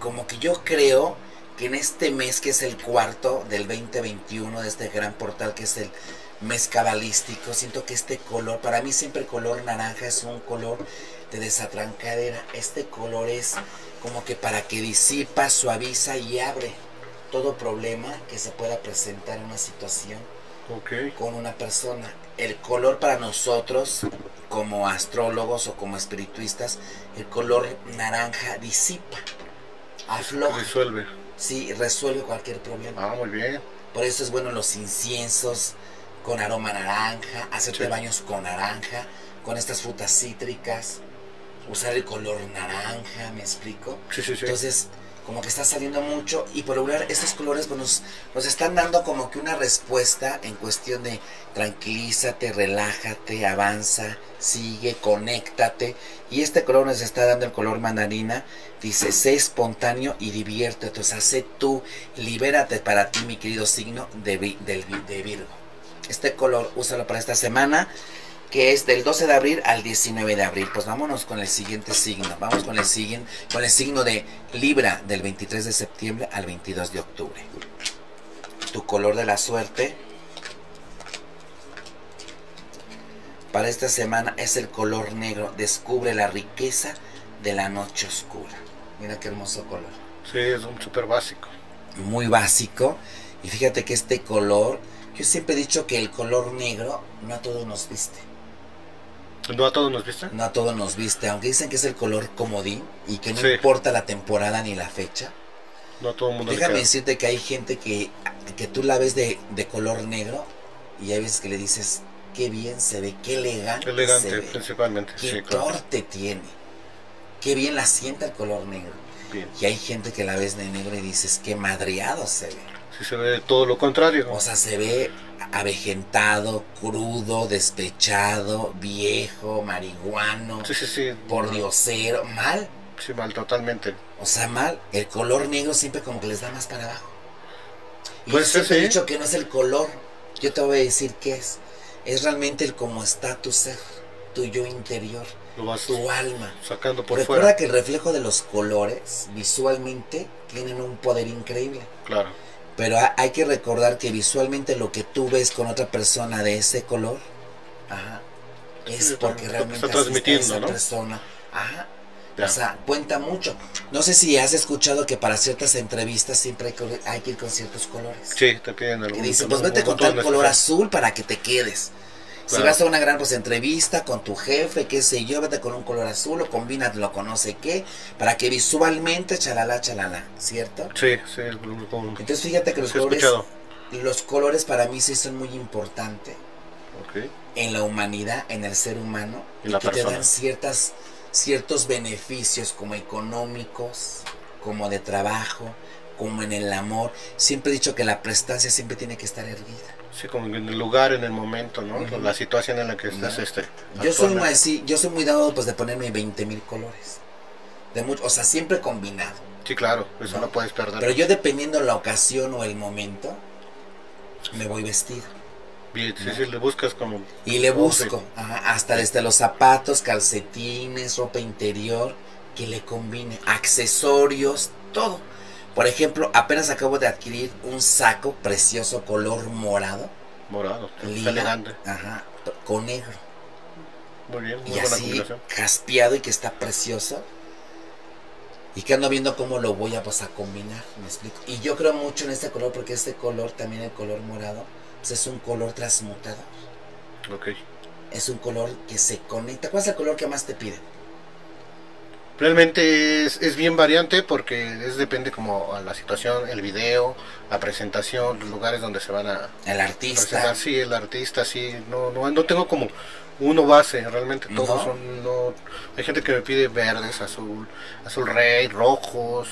como que yo creo que en este mes que es el cuarto del 2021 de este gran portal que es el mes cabalístico, siento que este color, para mí siempre el color naranja es un color de desatrancadera. Este color es como que para que disipa, suaviza y abre todo problema que se pueda presentar en una situación con una persona. El color para nosotros, como astrólogos o como espirituistas, el color naranja disipa, afloja, Resuelve. sí, resuelve cualquier problema. Ah, muy bien. Por eso es bueno los inciensos con aroma naranja, hacerte Sí. baños con naranja, con estas frutas cítricas, usar el color naranja, ¿me explico? Sí, sí, sí. Entonces, como que está saliendo mucho y por lograr estos colores pues, nos, nos están dando como que una respuesta en cuestión de tranquilízate, relájate, avanza, sigue, conéctate. Y este color nos está dando el color mandarina. Dice, sé espontáneo y diviértete. O sea, sé tú, libérate para ti, mi querido signo de, Vi- de Virgo. Este color, úsalo para esta semana que es del 12 de abril al 19 de abril. Pues vámonos con el siguiente signo. Vamos con el siguiente, con el signo de Libra del 23 de septiembre al 22 de octubre. Tu color de la suerte para esta semana es el color negro. Descubre la riqueza de la noche oscura. Mira qué hermoso color. Sí, es un súper básico. Muy básico. Y fíjate que este color, yo siempre he dicho que el color negro no a todos nos viste. ¿No a todos nos viste? No a todos nos viste, aunque dicen que es el color comodín y que no Sí. importa la temporada ni la fecha. No a todo el mundo Déjame decirte que hay gente que, que tú la ves de, de color negro y hay veces que le dices, qué bien se ve, qué elegante, se Elegante, ve, principalmente. qué Sí, claro. corte tiene, qué bien la sienta el color negro. Bien. Y hay gente que la ves de negro y dices, qué madreado se ve. Sí se ve todo lo contrario. O sea, se ve avejentado, crudo, despechado, viejo, marihuano, sí, sí, sí. por diosero, mal. Sí, mal, totalmente. O sea, mal. El color negro siempre como que les da más para abajo. Y Puede yo siempre he dicho que no es el color. Yo te voy a decir qué es. Es realmente el cómo está tu ser, tu yo interior, Lo vas tu alma. sacando por Recuerda fuera. que el reflejo de los colores visualmente tienen un poder increíble. Claro. Pero ha- hay que recordar que visualmente lo que tú ves con otra persona de ese color, ajá, es Sí, porque realmente está transmitiendo, esa ¿no? persona. Ajá. Ya. O sea, cuenta mucho. No sé si has escuchado que para ciertas entrevistas siempre hay que, ir con ciertos colores. Sí, te piden algún Que dice, un- pues vete con tal color azul para que te quedes. Si vas a una gran pues, entrevista con tu jefe, qué sé yo, vete con un color azul o combínatelo con no sé qué, para que visualmente, chalala, chalala, ¿cierto? Sí, sí, común. Entonces fíjate que los Sí, colores, escuchado. los colores para mí sí son muy importantes Ok. en la humanidad, en el ser humano, y la que te dan ciertas, ciertos beneficios como económicos, como de trabajo, como en el amor. Siempre he dicho que la prestancia siempre tiene que estar erguida. Sí, como en el lugar, en el momento, ¿no? La situación en la que estás, este. Yo soy muy así, yo soy muy dado pues de ponerme 20 mil colores. De mucho, o sea, siempre combinado. Sí, claro, eso ¿no? no, puedes perder. Pero yo dependiendo la ocasión o el momento, me voy vestido. Bien, sí, sí, le buscas como. Y le busco, sí. ajá, hasta desde los zapatos, calcetines, ropa interior, que le combine, accesorios, todo. Por ejemplo, apenas acabo de adquirir un saco precioso color morado, Morado, lila, elegante. ajá, con negro. Muy bien, muy y buena así combinación. caspeado y que está precioso. Y que ando viendo cómo lo voy a, pues, a combinar, me explico. Y yo creo mucho en este color porque este color, también el color morado, pues es un color transmutador. Ok. Es un color que se conecta. ¿Cuál es el color que más te piden? Realmente es, es bien variante porque es depende como a la situación, el video, la presentación, los lugares donde se van a El artista. presentar. Sí, el artista, sí. No, no, no tengo como uno base, realmente todos ¿No? son. No, hay gente que me pide verdes, azul, azul rey, rojos.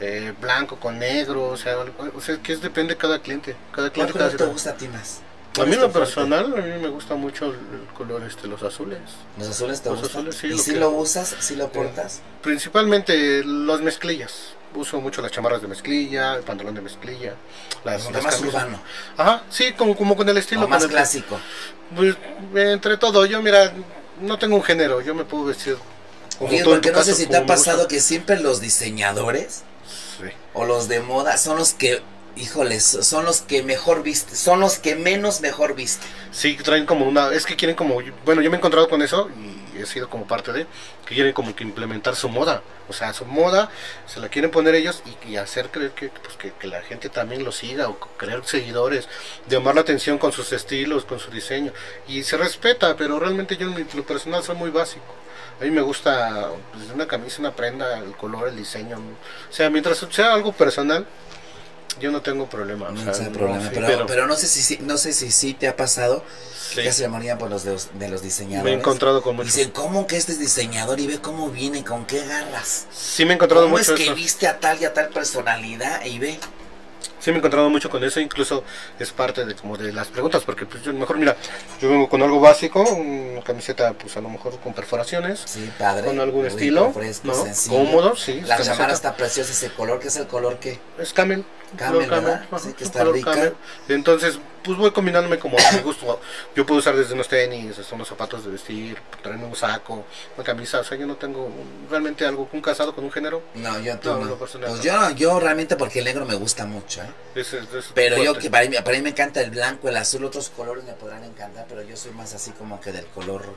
eh, blanco con negro, o sea, o sea, que es depende de cada cliente, cada ¿Cuál cliente cada te gusta a ti más? A mí ¿Cuál en lo personal, a mí me gusta mucho el, color este, los azules. ¿Los azules te Los gustan? azules, sí, ¿Y lo si que- lo usas? ¿Si lo portas? Principalmente las mezclillas. Uso mucho las chamarras de mezclilla, el pantalón de mezclilla, las, Como las más camisas. urbano. Ajá, sí, como, como con el estilo. más el- clásico. Pues, entre todo, yo mira, no tengo un género, yo me puedo vestir como Oye, porque no sé si te ha pasado que siempre los diseñadores Sí. o los de moda son los que, híjoles, son los que mejor viste, son los que menos mejor viste. Sí, traen como una, es que quieren como, bueno, yo me he encontrado con eso y he sido como parte de, que quieren como que implementar su moda, o sea, su moda se la quieren poner ellos y, hacer creer que, pues, que, la gente también lo siga o crear seguidores, llamar la atención con sus estilos, con su diseño y se respeta, pero realmente yo en lo personal soy muy básico. A mí me gusta pues, una camisa, una prenda, el color, el diseño. O sea, mientras sea algo personal, yo no tengo problema. o No sea, sé no, problema, sí, pero, pero, no sé si sí- no sé si sí te ha pasado que se morían por los de los, de los me he diseñadores. encontrado con muchos. Dicen, ¿cómo que este es diseñador? Y ve cómo viene, con qué garras. Sí me he encontrado ¿Cómo es mucho que eso. viste a tal y a tal personalidad? Y ve. Sí me he encontrado mucho con eso, incluso es parte de como de las preguntas, porque pues yo mejor mira, yo vengo con algo básico, una camiseta pues a lo mejor con perforaciones, Sí, padre. con algún rico, estilo, fresco, ¿no? sencillo. Cómodo, sí. La camiseta. chamarra está preciosa, ese color, que es el color que... Es camel. Camel, color ¿verdad? ajá, Sí, que está rica. Entonces, pues voy combinándome como a mi gusto. Yo puedo usar desde unos tenis, hasta unos zapatos de vestir, traerme un saco, una camisa, o sea, yo no tengo realmente algo, un casado con un género. No, yo No, Pues yo, yo realmente porque el negro me gusta mucho, ¿eh? Pero yo que para mí, para mí me encanta el blanco, el azul, otros colores me podrán encantar, pero yo soy más así como que del color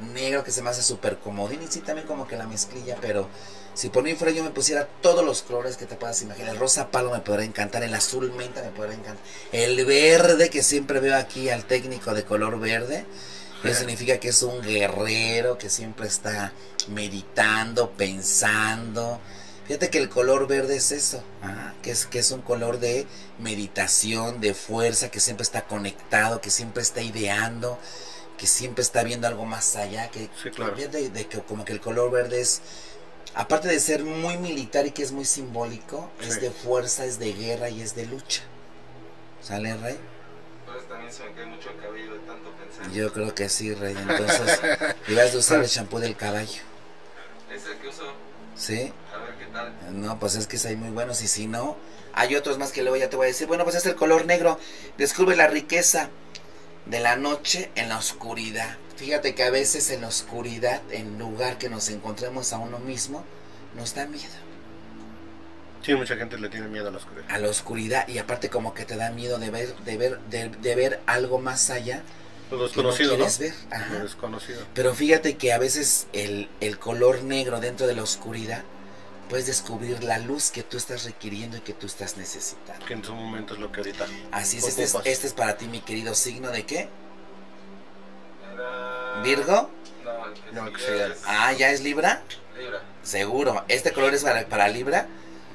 negro que se me hace súper comodín y sí también como que la mezclilla, pero si por mí fuera yo me pusiera todos los colores que te puedas imaginar, el rosa palo me podrá encantar, el azul menta me podrá encantar, el verde que siempre veo aquí al técnico de color verde, eso significa que es un guerrero que siempre está meditando, pensando. Fíjate que el color verde es eso, ajá, que es, que es un color de meditación, de fuerza, que siempre está conectado, que siempre está ideando, que siempre está viendo algo más allá, que, Sí, claro. que de, de que como que el color verde es, aparte de ser muy militar y que es muy simbólico, es de fuerza, es de guerra y es de lucha. ¿Sale, Rey? Pues también se me cae mucho el cabello de tanto pensar. Yo creo que sí, Rey. Entonces, debes de usar el champú del caballo. Es el que uso, ¿Sí? No, pues es que hay muy buenos y si no, hay otros más que luego ya te voy a decir. Bueno, pues es el color negro. Descubre la riqueza de la noche en la oscuridad. Fíjate que a veces en la oscuridad, en lugar que nos encontremos a uno mismo, nos da miedo. Sí, mucha gente le tiene miedo a la oscuridad. A la oscuridad y aparte como que te da miedo de ver, de ver, de, de ver algo más allá Lo que no desconocido, ¿no? quieres ver. Ajá. Lo desconocido. Pero fíjate que a veces el, el color negro dentro de la oscuridad puedes descubrir la luz que tú estás requiriendo y que tú estás necesitando. Que en su momento es lo que ahorita. Así es, este es, este es para ti mi querido signo de qué? ¿Virgo? No, No, que es Ah, ¿ya es Libra? Libra. Seguro. ¿Este color es para, para Libra?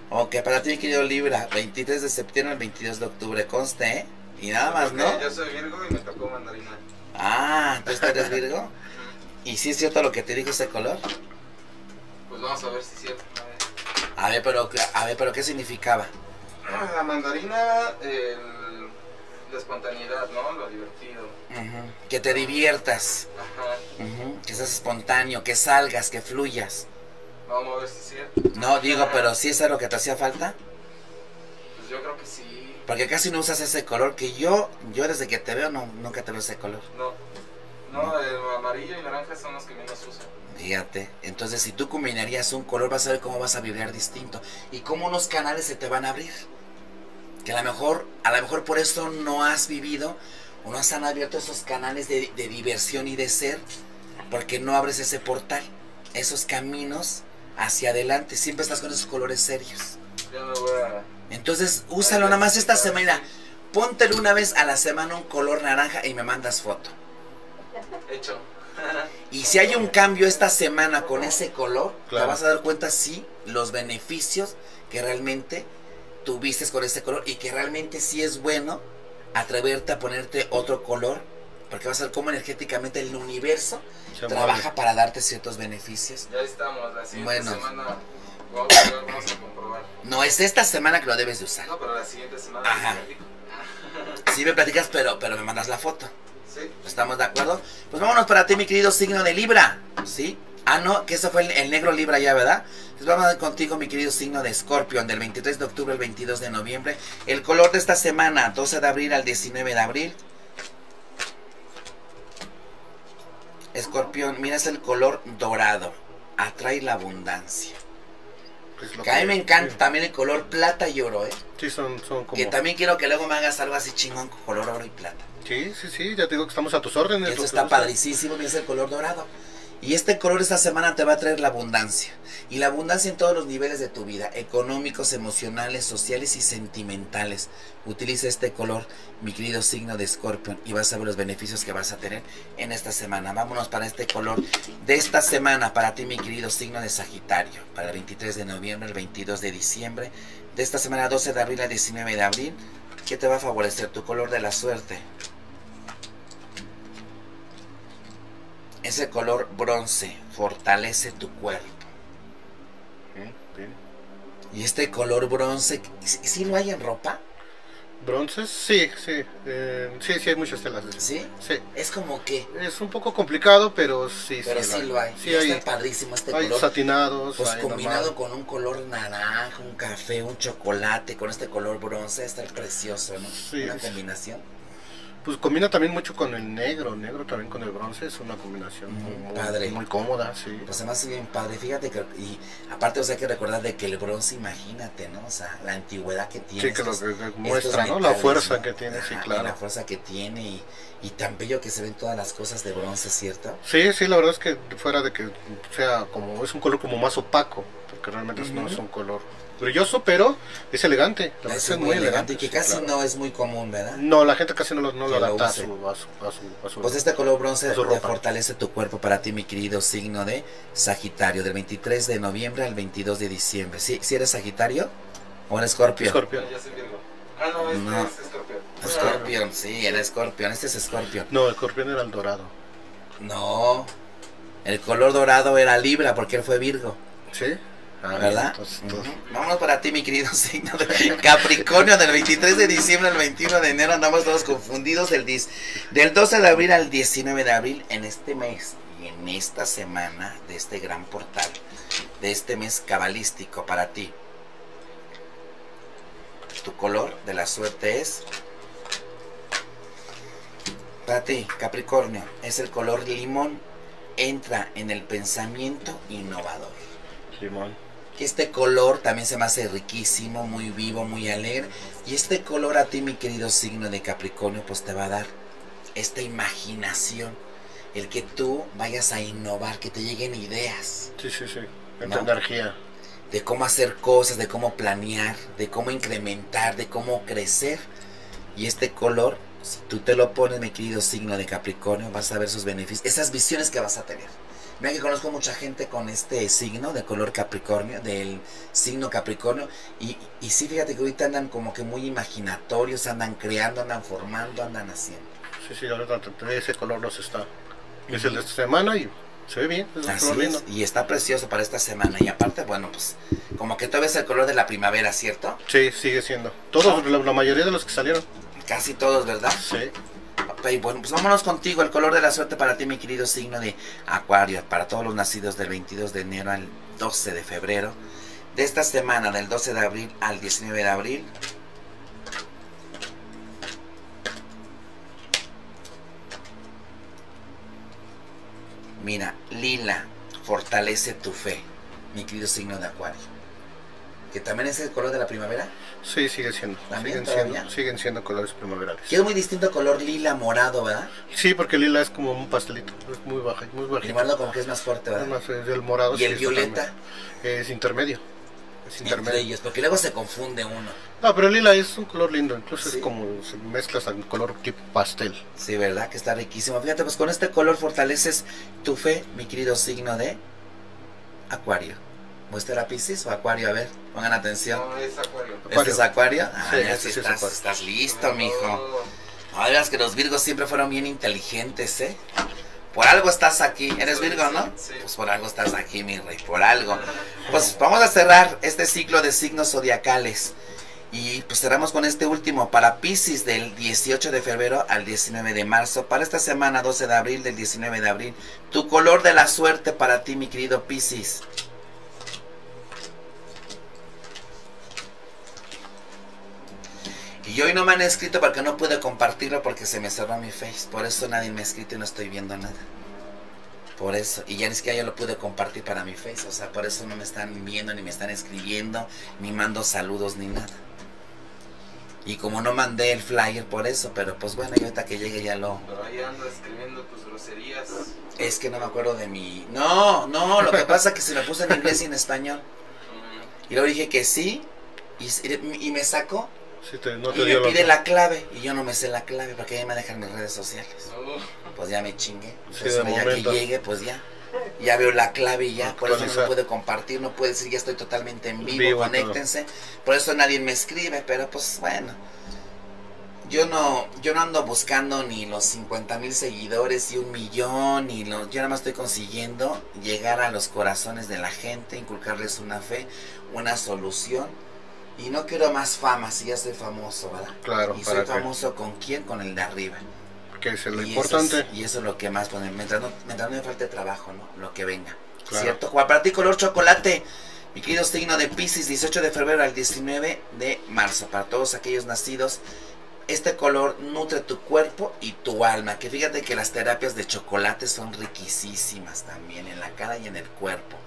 Ok, para ti mi querido Libra, 23 de septiembre al 22 de octubre, conste, ¿eh? Y nada más, Porque ¿no? Yo soy Virgo y me tocó mandarina. Ah, ¿tú eres Virgo? ¿Y si es cierto lo que te dijo ese color? Pues vamos a ver si es cierto. A ver. Pero, a ver, pero ¿qué significaba? La mandarina, el- la espontaneidad, ¿no? Lo divertido. Que te diviertas, Ajá. que seas espontáneo, que salgas, que fluyas. Vamos a ver si es cierto. No, digo, pero eso es lo que te hacía falta. Pues yo creo que sí. Porque casi no usas ese color que yo, yo desde que te veo no, nunca te veo ese color. No. No, el amarillo y naranja son los que menos uso. Fíjate, entonces si tú combinarías un color vas a ver cómo vas a vibrar distinto y cómo unos canales se te van a abrir. Que a lo mejor, a lo mejor por eso no has vivido o no se han abierto esos canales de, de diversión y de ser, porque no abres ese portal, esos caminos hacia adelante, siempre estás con esos colores serios. Entonces úsalo nada más esta semana, póntelo una vez a la semana un color naranja y me mandas foto. Hecho. Y si hay un cambio esta semana con ese color, te Claro. vas a dar cuenta, sí, los beneficios que realmente tuviste con ese color y que realmente sí es bueno atreverte a ponerte otro color, porque vas a ver cómo energéticamente el universo trabaja para darte ciertos beneficios. Ya estamos. La siguiente Bueno. semana. Vamos a, ver, vamos a comprobar. No es esta semana que lo debes de usar. No, pero la siguiente semana. Ajá. te. Sí me platicas, pero, pero me mandas la foto. Sí. ¿Estamos de acuerdo? Pues vámonos para ti, mi querido signo de Libra. ¿Sí? Ah, no, que eso fue el, el negro Libra ya, ¿verdad? Pues vamos a ver contigo, mi querido signo de Escorpión, del 23 de octubre al 22 de noviembre. El color de esta semana, 12 de abril al 19 de abril. Escorpión, mira, es el color dorado. Atrae la abundancia. Que a mí me encanta sí. también el color plata y oro, ¿eh? Sí, son, son como. Que también quiero que luego me hagas algo así chingón con color oro y plata. Sí, sí, sí, ya te digo que estamos a tus órdenes. Eso que está padricísimo, es el color dorado. Y este color esta semana te va a traer la abundancia. Y la abundancia en todos los niveles de tu vida, económicos, emocionales, sociales y sentimentales. Utiliza este color, mi querido signo de Escorpión, y vas a ver los beneficios que vas a tener en esta semana. Vámonos para este color de esta semana, para ti, mi querido signo de Sagitario, para el 23 de noviembre, el 22 de diciembre, de esta semana 12 de abril al 19 de abril. ¿Qué te va a favorecer? Tu color de la suerte. Ese color bronce fortalece tu cuerpo. Y este color bronce, ¿sí lo hay en ropa? Bronces, sí, sí. eh, sí, sí, hay muchas telas. de. ¿Sí? Sí. Es como que, Es un poco complicado, pero sí, pero sí. sí lo hay. Sí, hay, está padrísimo este hay color. satinados. Pues hay combinado normal. con un color naranja, un café, un chocolate, con este color bronce, está precioso, ¿no? Sí, Una combinación. Pues combina también mucho con el negro, negro también con el bronce, es una combinación Mm, muy, padre. muy cómoda, sí. Pues además es bien padre, fíjate que, y aparte o sea, hay que recordar de que el bronce, imagínate, ¿no? O sea, la antigüedad que tiene. Sí, que lo estos- que- muestra, ¿no? La fuerza ¿no? que tiene, sí, Ajá, claro. La fuerza que tiene y, y tan bello que se ven todas las cosas de bronce, ¿cierto? Sí, sí, la verdad es que fuera de que sea como, es un color como más opaco, porque realmente no es un color brilloso, pero es elegante, la verdad Es es muy elegante. y que sí, casi claro. no es muy común, ¿verdad? No, la gente casi no lo, no lo Que lo adapta a su, a, su, a, su, a su- Pues este color bronce te fortalece tu cuerpo para ti, mi querido signo de Sagitario, del 23 de noviembre al 22 de diciembre. ¿Sí, ¿Sí eres Sagitario? ¿O era Scorpio? Escorpio. Ya soy Virgo. Ah, no, este No. es Escorpión. Scorpion, sí, era Scorpion. Este es Scorpion. No, el escorpión era el dorado. No. El color dorado era Libra porque él fue Virgo. ¿Sí? Ah, ¿Verdad? entonces, entonces- Ujú. Vámonos para ti, mi querido signo de Capricornio, del 23 de diciembre al 21 de enero. Andamos todos confundidos. El del 12 de abril al 19 de abril, en este mes y en esta semana de este gran portal, de este mes cabalístico para ti. Tu color de la suerte es. Para ti, Capricornio, es el color limón. Entra en el pensamiento innovador. Simón. Este color también se me hace riquísimo, muy vivo, muy alegre. Y este color a ti, mi querido signo de Capricornio, pues te va a dar esta imaginación. El que tú vayas a innovar, que te lleguen ideas Sí, sí, sí. Esta No. energía. de cómo hacer cosas, de cómo planear, de cómo incrementar, de cómo crecer. Y este color, si tú te lo pones, mi querido signo de Capricornio, vas a ver sus beneficios, esas visiones que vas a tener. Mira que conozco mucha gente con este signo de color Capricornio, del signo Capricornio, y, y sí, fíjate que ahorita andan como que muy imaginatorios, andan creando, andan formando, andan haciendo. Sí, sí, ahorita ese color los está. Es el de esta semana y se ve bien. Es Así es, y está precioso para esta semana. Y aparte, bueno, pues como que todavía es el color de la primavera, ¿cierto? Sí, sigue siendo. Todos, la, la mayoría de los que salieron. Casi todos, ¿verdad? Sí. Ok, bueno, pues vámonos contigo. El color de la suerte para ti, mi querido signo de Acuario. Para todos los nacidos del 22 de enero al 12 de febrero. De esta semana, del 12 de abril al 19 de abril. Mira, lila, fortalece tu fe, mi querido signo de Acuario. Que también es el color de la primavera. Sí, sigue siendo. ¿También Siguen siendo, siguen siendo colores primaverales. Que es muy distinto al color lila morado, ¿verdad? Sí, porque el lila es como un pastelito. Es muy baja, muy El bajito. morado como que es más fuerte, ¿verdad? Eh, el morado Y el violeta. Es intermedio. Es entre intermedio. ellos, porque luego se confunde uno. No, pero el lila es un color lindo. Incluso Sí. es como se mezclas al color tipo pastel. Sí, ¿verdad? Que está riquísimo. Fíjate, pues con este color fortaleces tu fe, mi querido signo de Acuario. ¿Muestra Pisces o Acuario? A ver, pongan atención. No, es Acuario. ¿Este es Acuario? Ah, Sí, ya este sí sí es estás, estás listo, mijo. Oh, No, verás que los Virgos siempre fueron bien inteligentes, ¿eh? Por algo estás aquí. ¿Eres Virgo, no? sí. Pues por algo estás aquí, mi rey. Por algo. Pues vamos a cerrar este ciclo de signos zodiacales. Y pues cerramos con este último para Pisces del 18 de febrero al 19 de marzo. Para esta semana 12 de abril del 19 de abril. Tu color de la suerte para ti, mi querido Pisces. Y hoy no me han escrito porque no pude compartirlo porque se me cerró mi face. Por eso nadie me ha escrito y no estoy viendo nada. Por eso. Y ya ni siquiera yo lo pude compartir para mi face. O sea, por eso no me están viendo, ni me están escribiendo, ni mando saludos, ni nada. Y como no mandé el flyer por eso, pero pues bueno, y ahorita que llegue ya lo... Pero ahí ando escribiendo tus groserías. Es que no me acuerdo de mi... No, no, lo que pasa es que se me puso en inglés y en español. Y luego dije que sí, y, y me sacó, Sí, te- no y te me dio pide la... la clave, y yo no me sé la clave, porque ahí me dejan mis redes sociales. Pues ya me chingué. Sí, Entonces, de ya momento. que llegue, pues ya. Ya veo la clave y ya. Por eso no puede compartir, no puede decir ya estoy totalmente en vivo, Vivo, conéctense. Por eso nadie me escribe, pero pues bueno. Yo no, yo no ando buscando ni los 50 mil seguidores y un millón, ni los, yo nada más estoy consiguiendo llegar a los corazones de la gente, inculcarles una fe, una solución. Y no quiero más fama si ya soy famoso, ¿verdad? Claro, y soy que- famoso con quién, con el de arriba. Que es lo y importante. Eso es, y eso es lo que más, pues, mientras no, mientras no me falte trabajo, ¿no? Lo que venga. Claro. ¿Cierto? Juan, para ti color chocolate, mi querido signo de Pisces, 18 de febrero al 19 de marzo. Para todos aquellos nacidos, este color nutre tu cuerpo y tu alma. Que fíjate que las terapias de chocolate son riquísimas también en la cara y en el cuerpo.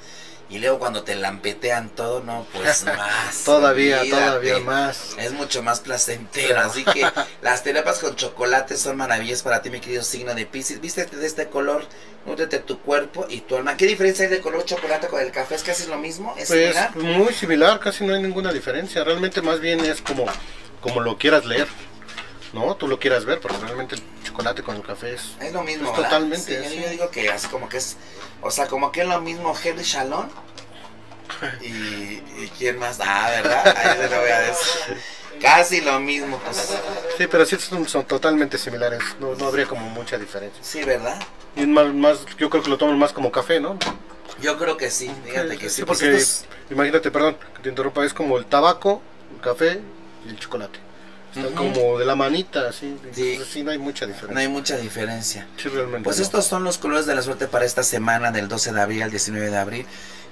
Y luego cuando te lampetean todo, no, pues más. Todavía, olvídate. todavía más. Es mucho más placentero, así que las terapias con chocolate son maravillosas para ti, mi querido signo de Pisces. Vístete de este color, nutrete tu cuerpo y tu alma. ¿Qué diferencia hay de color chocolate con el café? ¿Es casi lo mismo? ¿Es Pues similar? muy similar, casi no hay ninguna diferencia. Realmente más bien es como, como lo quieras leer. No, tú lo quieras ver, porque realmente el chocolate con el café es... Es lo mismo, totalmente, Sí, sí. Yo digo que así como que es, o sea, como que es lo mismo Henry Shalom ¿Y, y quién más? Ah, ¿verdad? Ahí se lo voy a decir. Casi lo mismo, pues. Sí, pero sí son, son totalmente similares. No, no habría como mucha diferencia. Sí, ¿verdad? Y más, más, yo creo que lo toman más como café, ¿no? Yo creo que sí, fíjate que sí. pues porque estos- imagínate, perdón, que te interrumpa, es como el tabaco, el café y el chocolate. Están Ujú. como de la manita, así. Sí. Sí, no hay mucha no diferencia. hay mucha diferencia. Sí, realmente. Pues no. estos son los colores de la suerte para esta semana del 12 de abril al 19 de abril.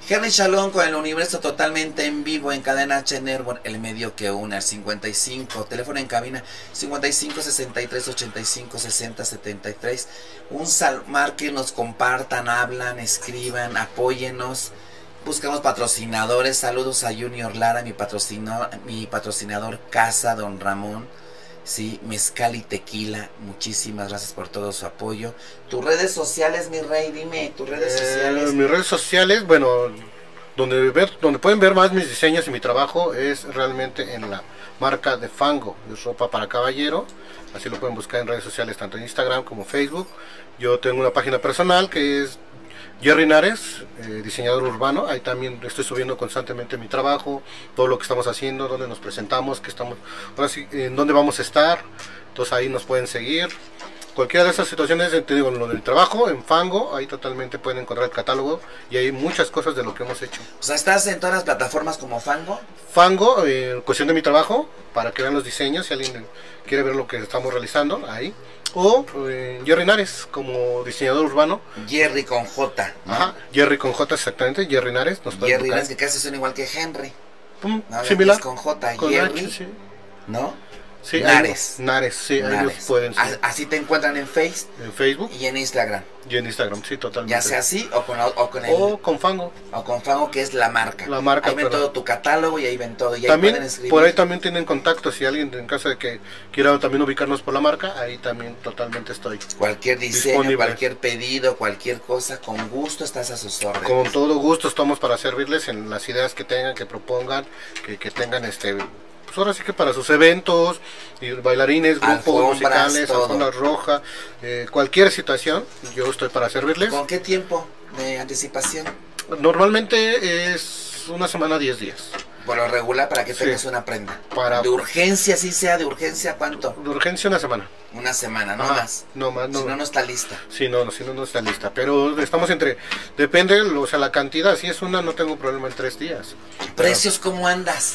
Henry Shalom con el universo totalmente en vivo en cadena H Network, el medio que une al 55, teléfono en cabina 55 63 85 60 73. Un sal, marquen, nos compartan, hablan, escriban, apóyennos. Buscamos patrocinadores. Saludos a Junior Lara, mi patrocinador, mi patrocinador Casa Don Ramón. Sí, mezcal y tequila. Muchísimas gracias por todo su apoyo. Tus redes sociales, mi rey, dime, tus redes Eh, sociales. mis redes sociales, bueno, donde ver, donde pueden ver más mis diseños y mi trabajo es realmente en la marca de Fango, es ropa para caballero. Así lo pueden buscar en redes sociales, tanto en Instagram como Facebook. Yo tengo una página personal que es Jerry Nares, eh, diseñador urbano. Ahí también estoy subiendo constantemente mi trabajo, todo lo que estamos haciendo, dónde nos presentamos, que estamos, ahora sí, en dónde vamos a estar. Entonces ahí nos pueden seguir. Cualquiera de esas situaciones, eh, te digo, lo del trabajo, en Fango, ahí totalmente pueden encontrar el catálogo y hay muchas cosas de lo que hemos hecho. O sea, estás en todas las plataformas como Fango. Fango, eh, cuestión de mi trabajo, para que vean los diseños, si alguien quiere ver lo que estamos realizando, ahí. O eh, Jerry Nares, como diseñador urbano. Jerry con J. ¿no? Ajá, Jerry con J exactamente, Jerry Nares. Nos Jerry, buscar. es que casi son igual que Henry. Pum, ¿no? similar. Con J, Con Jerry, H, sí. ¿no? Sí, Nares. Nares, sí, Nares. pueden seguir. Así te encuentran en Face En Facebook y en Instagram. y en Instagram, sí, totalmente. Ya sea así o con, o con el, O con Fango. o con Fango, que es la marca. La marca, Ahí ven pero- todo tu catálogo y ahí ven todo. Y ahí También, pueden escribir. por ahí también tienen contacto, si alguien en caso de que quiera también ubicarnos por la marca, ahí también totalmente estoy. Cualquier diseño, Disponible. cualquier pedido, cualquier cosa, con gusto estás a sus órdenes. Con todo gusto estamos para servirles en las ideas que tengan, que propongan, que, que tengan este pues ahora sí que para sus eventos, y bailarines, grupos musicales, alfombra roja, eh, cualquier situación, yo estoy para servirles. ¿Con qué tiempo de anticipación? Normalmente es una semana, 10 días. Por lo regular, para que Sí. tengas una prenda. Para- De urgencia, sí sea de urgencia, ¿cuánto? De urgencia una semana. Una semana, no más. No más, no. Si no, no está lista. Sí, no, no, si no, no está lista. Pero estamos entre, depende, o sea, la cantidad, si es una, no tengo problema en tres días. ¿Precios cómo andas?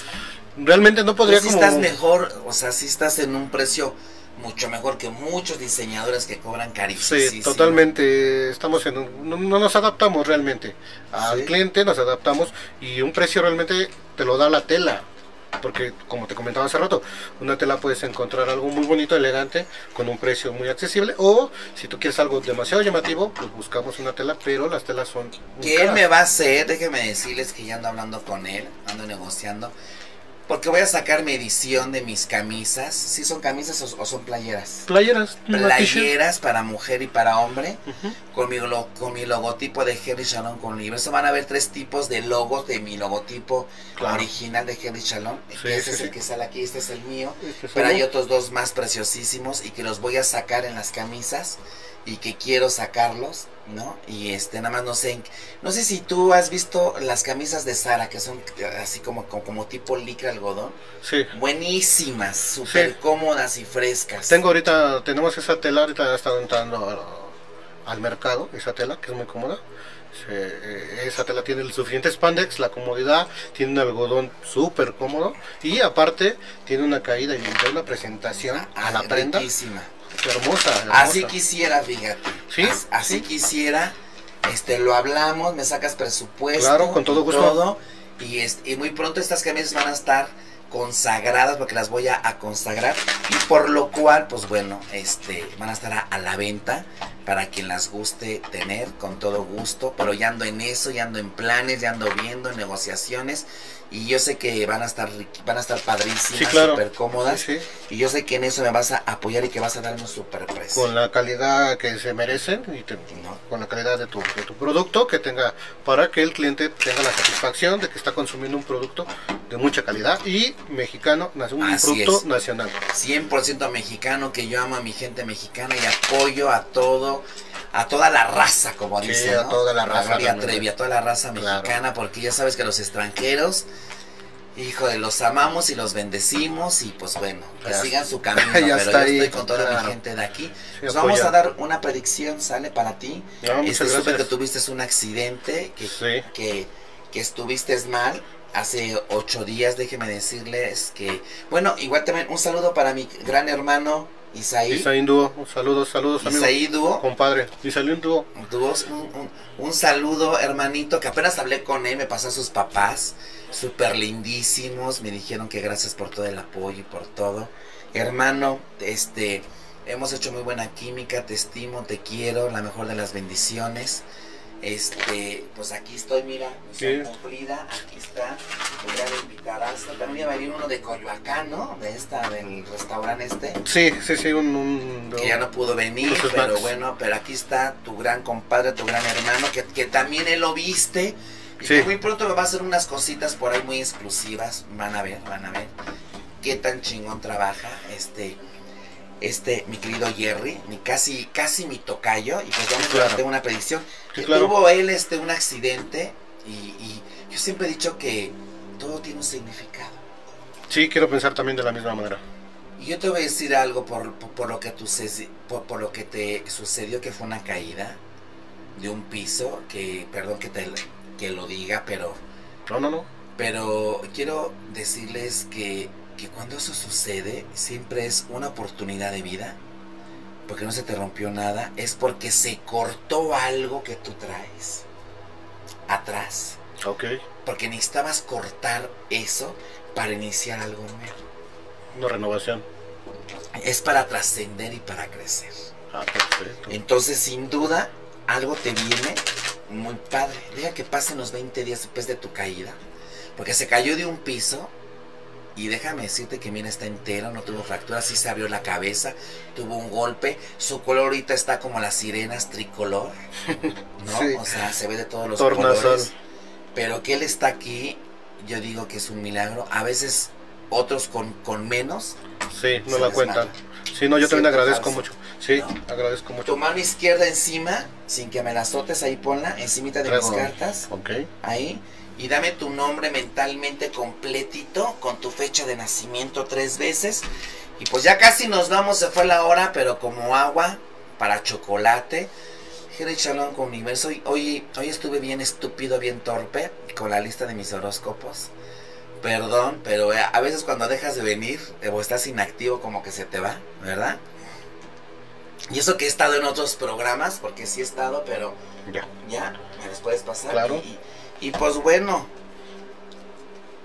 Realmente no podría Pues si como... estás mejor, o sea, si estás en un precio mucho mejor que muchos diseñadores que cobran carísimo. Sí, totalmente. Estamos en un- no, no nos adaptamos realmente al Sí. cliente, nos adaptamos y un precio realmente te lo da la tela. Porque como te comentaba hace rato, una tela puedes encontrar algo muy bonito, elegante, con un precio muy accesible. O si tú quieres algo demasiado llamativo, pues buscamos una tela, pero las telas son... caras. me va a hacer, déjenme decirles que ya ando hablando con él, ando negociando. Porque voy a sacar mi edición de mis camisas. ¿Sí son camisas o, o son playeras? Playeras, t-shirt. Playeras para mujer y para hombre. Con mi, lo- con mi logotipo de Henry Shalom con universo. Van a ver tres tipos de logos de mi logotipo Claro. original de Henry Shalom. Sí, este sí, es sí. el que sale aquí, este es el mío. Este es Pero hay otros dos más preciosísimos y que los voy a sacar en las camisas y que quiero sacarlos, ¿no? Y este, nada más no sé, no sé si tú has visto las camisas de Sara, que son así como, como, como tipo licra algodón, Sí. buenísimas, súper Sí. cómodas y frescas. Tengo ahorita, tenemos esa tela, ahorita ya está entrando al mercado, esa tela que es muy cómoda. Se- eh, esa tela tiene el suficiente spandex, la comodidad, tiene un algodón súper cómodo y aparte tiene una caída y una presentación Ah, a la prenda riquísima. Hermosa, hermosa. Así quisiera, fíjate. Sí, As- Así sí. quisiera. Este, lo hablamos, me sacas presupuesto. Claro, con todo y gusto. todo, y, este, y muy pronto estas camisas van a estar consagradas porque las voy a, a consagrar y por lo cual pues bueno este van a estar a, a la venta para quien las guste tener con todo gusto pero ya ando en eso ya ando en planes ya ando viendo en negociaciones y yo sé que van a estar van a estar padrísimas Sí, claro. súper cómodas Sí, sí, y yo sé que en eso me vas a apoyar y que vas a darme un super precio con la calidad que se merecen y te- ¿no? con la calidad de tu, de tu producto que tenga para que el cliente tenga la satisfacción de que está consumiendo un producto de mucha calidad y mexicano, un Así producto es. nacional. 100% mexicano, que yo amo a mi gente mexicana y apoyo a todo, a toda la raza, como Sí, dicen, a ¿no? toda la raza Gloria realmente. Trevi, a toda la raza Claro. mexicana, porque ya sabes que los extranjeros, hijo de los amamos y los bendecimos y pues bueno, que Ya. sigan su camino, Ya pero está yo ahí, estoy con toda claro. mi gente de aquí. Sí, Pues vamos a dar una predicción, ¿sale? Para ti. No, Este, supe que tuviste un accidente, que, Sí. que, que estuviste mal hace ocho días, déjeme decirles que, bueno, igual también un saludo para mi gran hermano Isaí, Isaí Dúo, un saludo, saludos amigo. Isaí Dúo, Compadre, Isaí Dúo. Un, un- un saludo hermanito, que apenas hablé con él, me pasó a sus papás, súper lindísimos, me dijeron que gracias por todo el apoyo y por todo. Hermano, este, hemos hecho muy buena química, te estimo, te quiero, la mejor de las bendiciones. Este, pues aquí estoy, mira, misión Sí. cumplida, aquí está, voy a invitar hasta, también va a venir uno de Coyoacán, ¿no? De esta, del restaurante este Sí, sí, sí, un... un- que ya no pudo venir, pero bueno, pero aquí está tu gran compadre, tu gran hermano, que, que también él lo viste. Y Sí. que muy pronto me va a hacer unas cositas por ahí muy exclusivas. Van a ver, van a ver qué tan chingón trabaja este, este, mi querido Jerry, mi casi, casi mi tocayo. Y pues vamos Claro. a hacer una predicción. Sí, claro. tuvo él este un accidente y, y yo siempre he dicho que todo tiene un significado. Sí, quiero pensar también de la misma manera. Y yo te voy a decir algo por, por, por lo que tu, por, por lo que te sucedió que fue una caída de un piso que perdón que te que lo diga pero No, no, no. pero quiero decirles que, que cuando eso sucede siempre es una oportunidad de vida porque no se te rompió nada es porque se cortó algo que tú traes atrás Ok. porque necesitabas cortar eso para iniciar algo nuevo Una renovación. es para trascender y para crecer Ah, perfecto. Entonces, sin duda, algo te viene muy padre. Deja que pasen los 20 días después de tu caída. Porque se cayó de un piso. Y déjame decirte que mira, está entero, no tuvo fracturas, sí se abrió la cabeza, tuvo un golpe, su color ahorita está como las sirenas tricolor, ¿no? Sí. O sea, se ve de todos los Tornasol. colores. Pero que él está aquí, yo digo que es un milagro. A veces otros con, con menos. Sí, no la cuentan. Sí, no, yo también agradezco mucho. Sí, No. agradezco Tu mucho. mano izquierda encima, sin que me la azotes, ahí ponla, encimita de mis cartas. Ok. ahí y dame tu nombre mentalmente completito con tu fecha de nacimiento tres veces y pues ya casi nos vamos se fue la hora pero como agua para chocolate Jerry Shalom con Universo hoy, hoy estuve bien estúpido bien torpe con la lista de mis horóscopos perdón pero eh, a veces cuando dejas de venir o estás inactivo como que se te va verdad y eso que he estado en otros programas porque sí he estado pero Ya. ya, me les puedes pasar. Claro. Y, y, pues bueno,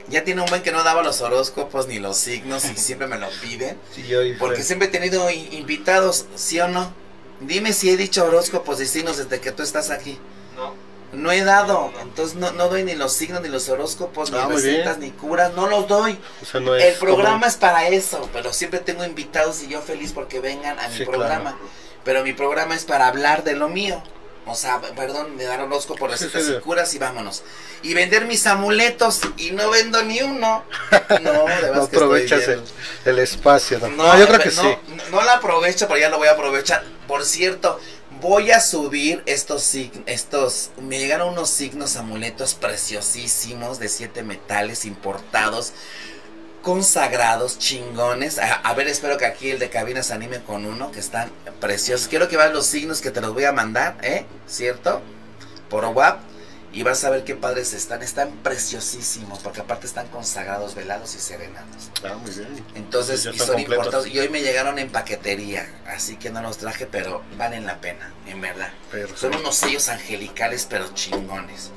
ya tiene un buen que no daba los horóscopos ni los signos y siempre me lo piden. Sí. Porque siempre he tenido invitados, ¿sí o no? Dime si he dicho horóscopos y signos desde que tú estás aquí. No. No he dado, entonces no, no doy ni los signos, ni los horóscopos, ni Ah, recetas, ni curas, no los doy. O sea, El programa como- es para eso, pero siempre tengo invitados y yo feliz porque vengan a mi Sí, programa. Pero mi programa es para hablar de lo mío. O sea, perdón, de dar horóscopo, Sí, recetas sí, y sí. curas y vámonos. Y vender mis amuletos y no vendo ni uno. No, de No que estoy aprovechas bien. el, el espacio. No, No, yo creo que no, sí. No la aprovecho, pero ya lo voy a aprovechar. Por cierto, voy a subir estos signos, estos, me llegaron unos signos amuletos preciosísimos de siete metales importados, consagrados, chingones. A, a ver, espero que aquí el de cabina se anime con uno, que están preciosos. Quiero que veas los signos que te los voy a mandar, ¿eh? ¿Cierto? Por WhatsApp. Y vas a ver qué padres están. Están preciosísimos, porque aparte están consagrados, velados y serenados. Ah, muy bien. Entonces, y son completos. importados. Y hoy me llegaron en paquetería. Así que no los traje, pero valen la pena, en verdad. Perfecto. Son unos sellos angelicales, pero chingones.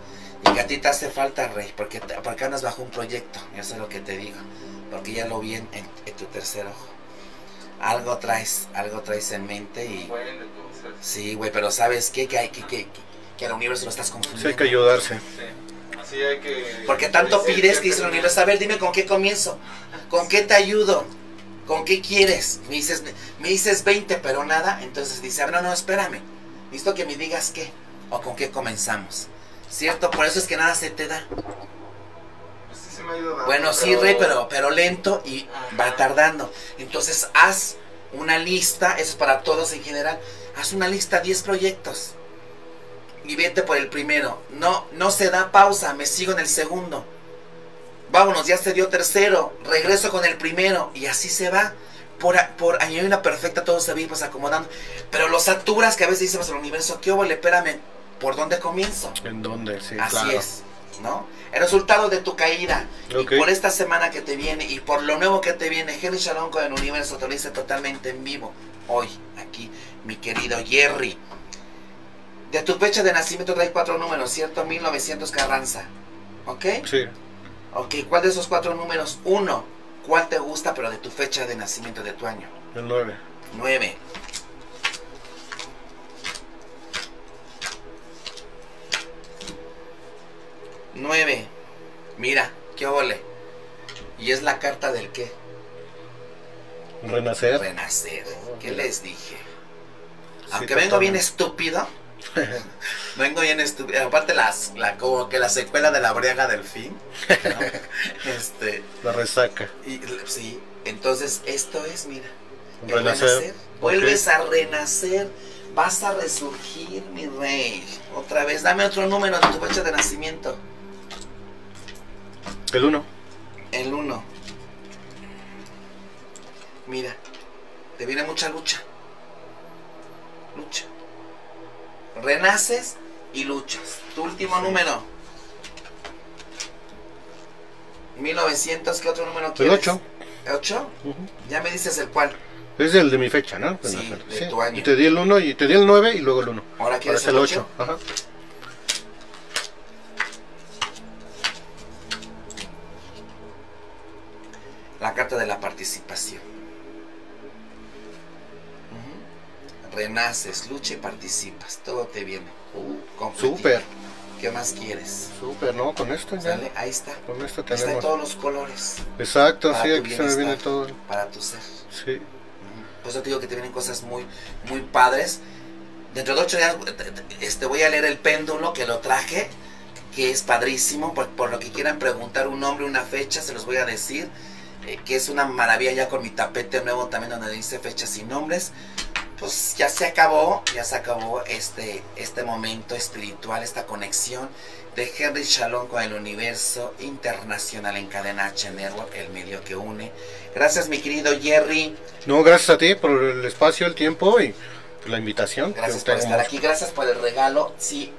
Y que a ti te hace falta, Rey, porque, te- porque andas bajo un proyecto. Eso es lo que te digo. Porque ya lo vi en, en- en tu tercer ojo. Algo traes, algo traes en mente y... Bueno, entonces. Sí, güey, pero ¿sabes qué? Que, hay, que, que, que al universo lo estás Sí, confundiendo. hay que ayudarse. Sí. Así hay que. Porque tanto dice pides que que dice el universo, a ver, dime con qué comienzo, con qué te ayudo, con qué quieres. Me dices, me dices 20, pero nada. Entonces dice, no, no, espérame. Listo que me digas qué o con qué comenzamos. ¿Cierto? Por eso es que nada se te da. Pues sí se me ha ido dando, Bueno, sí, Rey, pero, pero lento y va tardando. Entonces haz una lista, eso es para todos en general. Haz una lista, 10 proyectos. Y vete por el primero. No, no se da pausa, me sigo en el segundo. Vámonos, ya se dio tercero. Regreso con el primero. Y así se va. Por, por hay una perfecta, todo se va pues acomodando. Pero los saturas que a veces decimos el universo, ¿qué le Espérame, ¿por dónde comienzo? ¿En dónde? Sí, Así es, ¿no? El resultado de tu caída. Y por esta semana que te viene y por lo nuevo que te viene, Henry Shalom con el universo te lo dice totalmente en vivo. Hoy, aquí, mi querido Jerry. De tu fecha de nacimiento trae cuatro números, ¿cierto? 1900 Carranza. ¿Ok? Sí. Ok, ¿cuál de esos cuatro números? Uno. ¿Cuál te gusta, pero de tu fecha de nacimiento, de tu año? El 9. 9. Nueve. Mira, qué ole. ¿Y es la carta del qué? Renacer. Renacer. ¿Qué les dije? Aunque vengo bien estúpido. vengo bien estúpido. Aparte las, la, como que la secuela de la briaga del fin. este, la resaca. Y, sí. Entonces esto es, mira. Renacer. Vuelves a renacer. Vas a resurgir, mi rey. Otra vez. Dame otro número de tu fecha de nacimiento. El 1. El 1. Mira, te viene mucha lucha. Lucha. Renaces y luchas. Tu último número. 1900, ¿qué otro número quieres? El 8. ¿El 8? Ya me dices el cuál. Es el de mi fecha, ¿no? Sí, de tu año. Y te di el 1 y te di el 9 y luego el 1. Ahora quieres el 8. Ajá. La carta de la participación. Renaces, lucha y participas. Todo te viene. Uh, Súper. ¿Qué más quieres? Súper, ¿no? Con esto ya. ahí está. Con esto tenemos. Está en todos los colores. Exacto, sí, aquí se me viene todo. Para tu ser. Sí. Por eso te digo que te vienen cosas muy, muy padres. Dentro de ocho días este, voy a leer el péndulo que lo traje, que es padrísimo. Por, por lo que quieran preguntar un nombre, una fecha, se los voy a decir. Eh, que es una maravilla ya con mi tapete nuevo también donde dice fechas y nombres. Pues ya se acabó, ya se acabó este, este momento espiritual, esta conexión de Henry Shalom con el universo internacional en cadena H Network, el medio que une. Gracias mi querido Jerry. No, gracias a ti por el espacio, el tiempo y la invitación. Gracias por estar aquí, gracias por el regalo. Sí,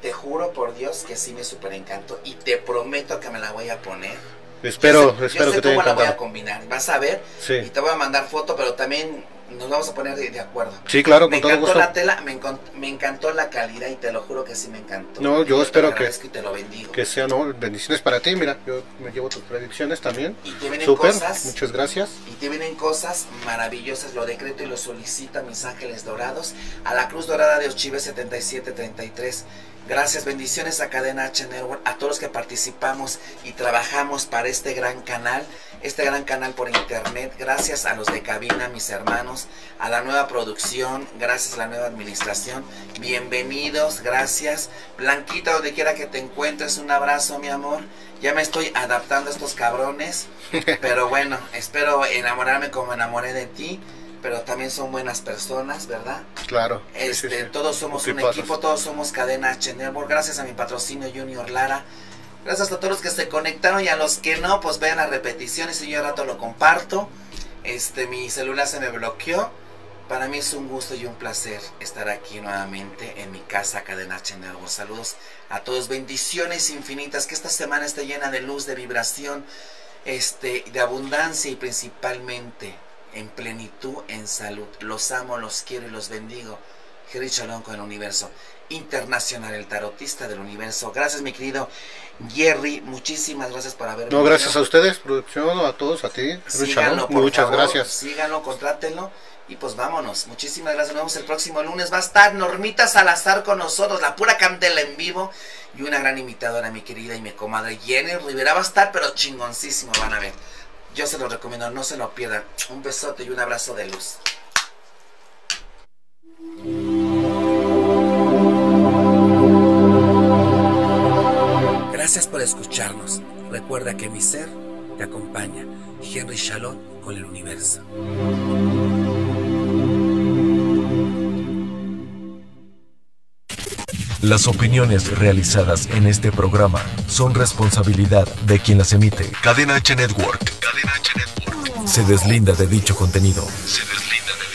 te juro por Dios que sí me super encantó y te prometo que me la voy a poner Espero, espero que te cómo la voy a combinar. Vas a ver y te voy a mandar foto, pero también nos vamos a poner de, acuerdo. Sí, claro, me encantó la tela, me, encantó la calidad y te lo juro que sí me encantó. No, yo, espero que, te lo bendigo. que sea, no, bendiciones para ti, mira, yo me llevo tus predicciones también. Y te vienen cosas. Muchas gracias. Y te vienen cosas maravillosas, lo decreto y lo solicito a mis ángeles dorados, a la Cruz Dorada de Ochive 7733 Gracias, bendiciones a Cadena H Network, a todos los que participamos y trabajamos para este gran canal, este gran canal por internet. Gracias a los de cabina, mis hermanos, a la nueva producción, gracias a la nueva administración. Bienvenidos, gracias. Blanquita, donde quiera que te encuentres, un abrazo, mi amor. Ya me estoy adaptando a estos cabrones, pero bueno, espero enamorarme como enamoré de ti pero también son buenas personas, ¿verdad? Claro. Este, Todos somos un equipo, todos somos cadena H Network. Gracias a mi patrocinio Junior Lara. Gracias a todos los que se conectaron y a los que no, pues vean las repeticiones y yo rato lo comparto. Este, mi celular se me bloqueó. Para mí es un gusto y un placer estar aquí nuevamente en mi casa Cadena Network. Saludos a todos, bendiciones infinitas, que esta semana esté llena de luz, de vibración, este, de abundancia y principalmente en plenitud, en salud. Los amo, los quiero y los bendigo. Jerry Chalón con el universo internacional, el tarotista del universo. Gracias, mi querido Jerry. Muchísimas gracias por haber No, gracias a ustedes, producción, a todos, a ti. Síganlo, Muchas gracias. Síganlo, contrátenlo. Y pues vámonos. Muchísimas gracias. Nos vemos el próximo lunes. Va a estar Normita Salazar con nosotros, la pura candela en vivo. Y una gran imitadora, mi querida y mi comadre Jenny Rivera. Va a estar, pero chingoncísimo, van a ver. Yo se lo recomiendo, no se lo pierdan. Un besote y un abrazo de luz. Gracias por escucharnos. Recuerda que mi ser te acompaña. Henry Shalom con el universo. Las opiniones realizadas en este programa son responsabilidad de quien las emite. Cadena H Network. Cadena H Network. Se deslinda de dicho contenido. Se deslinda de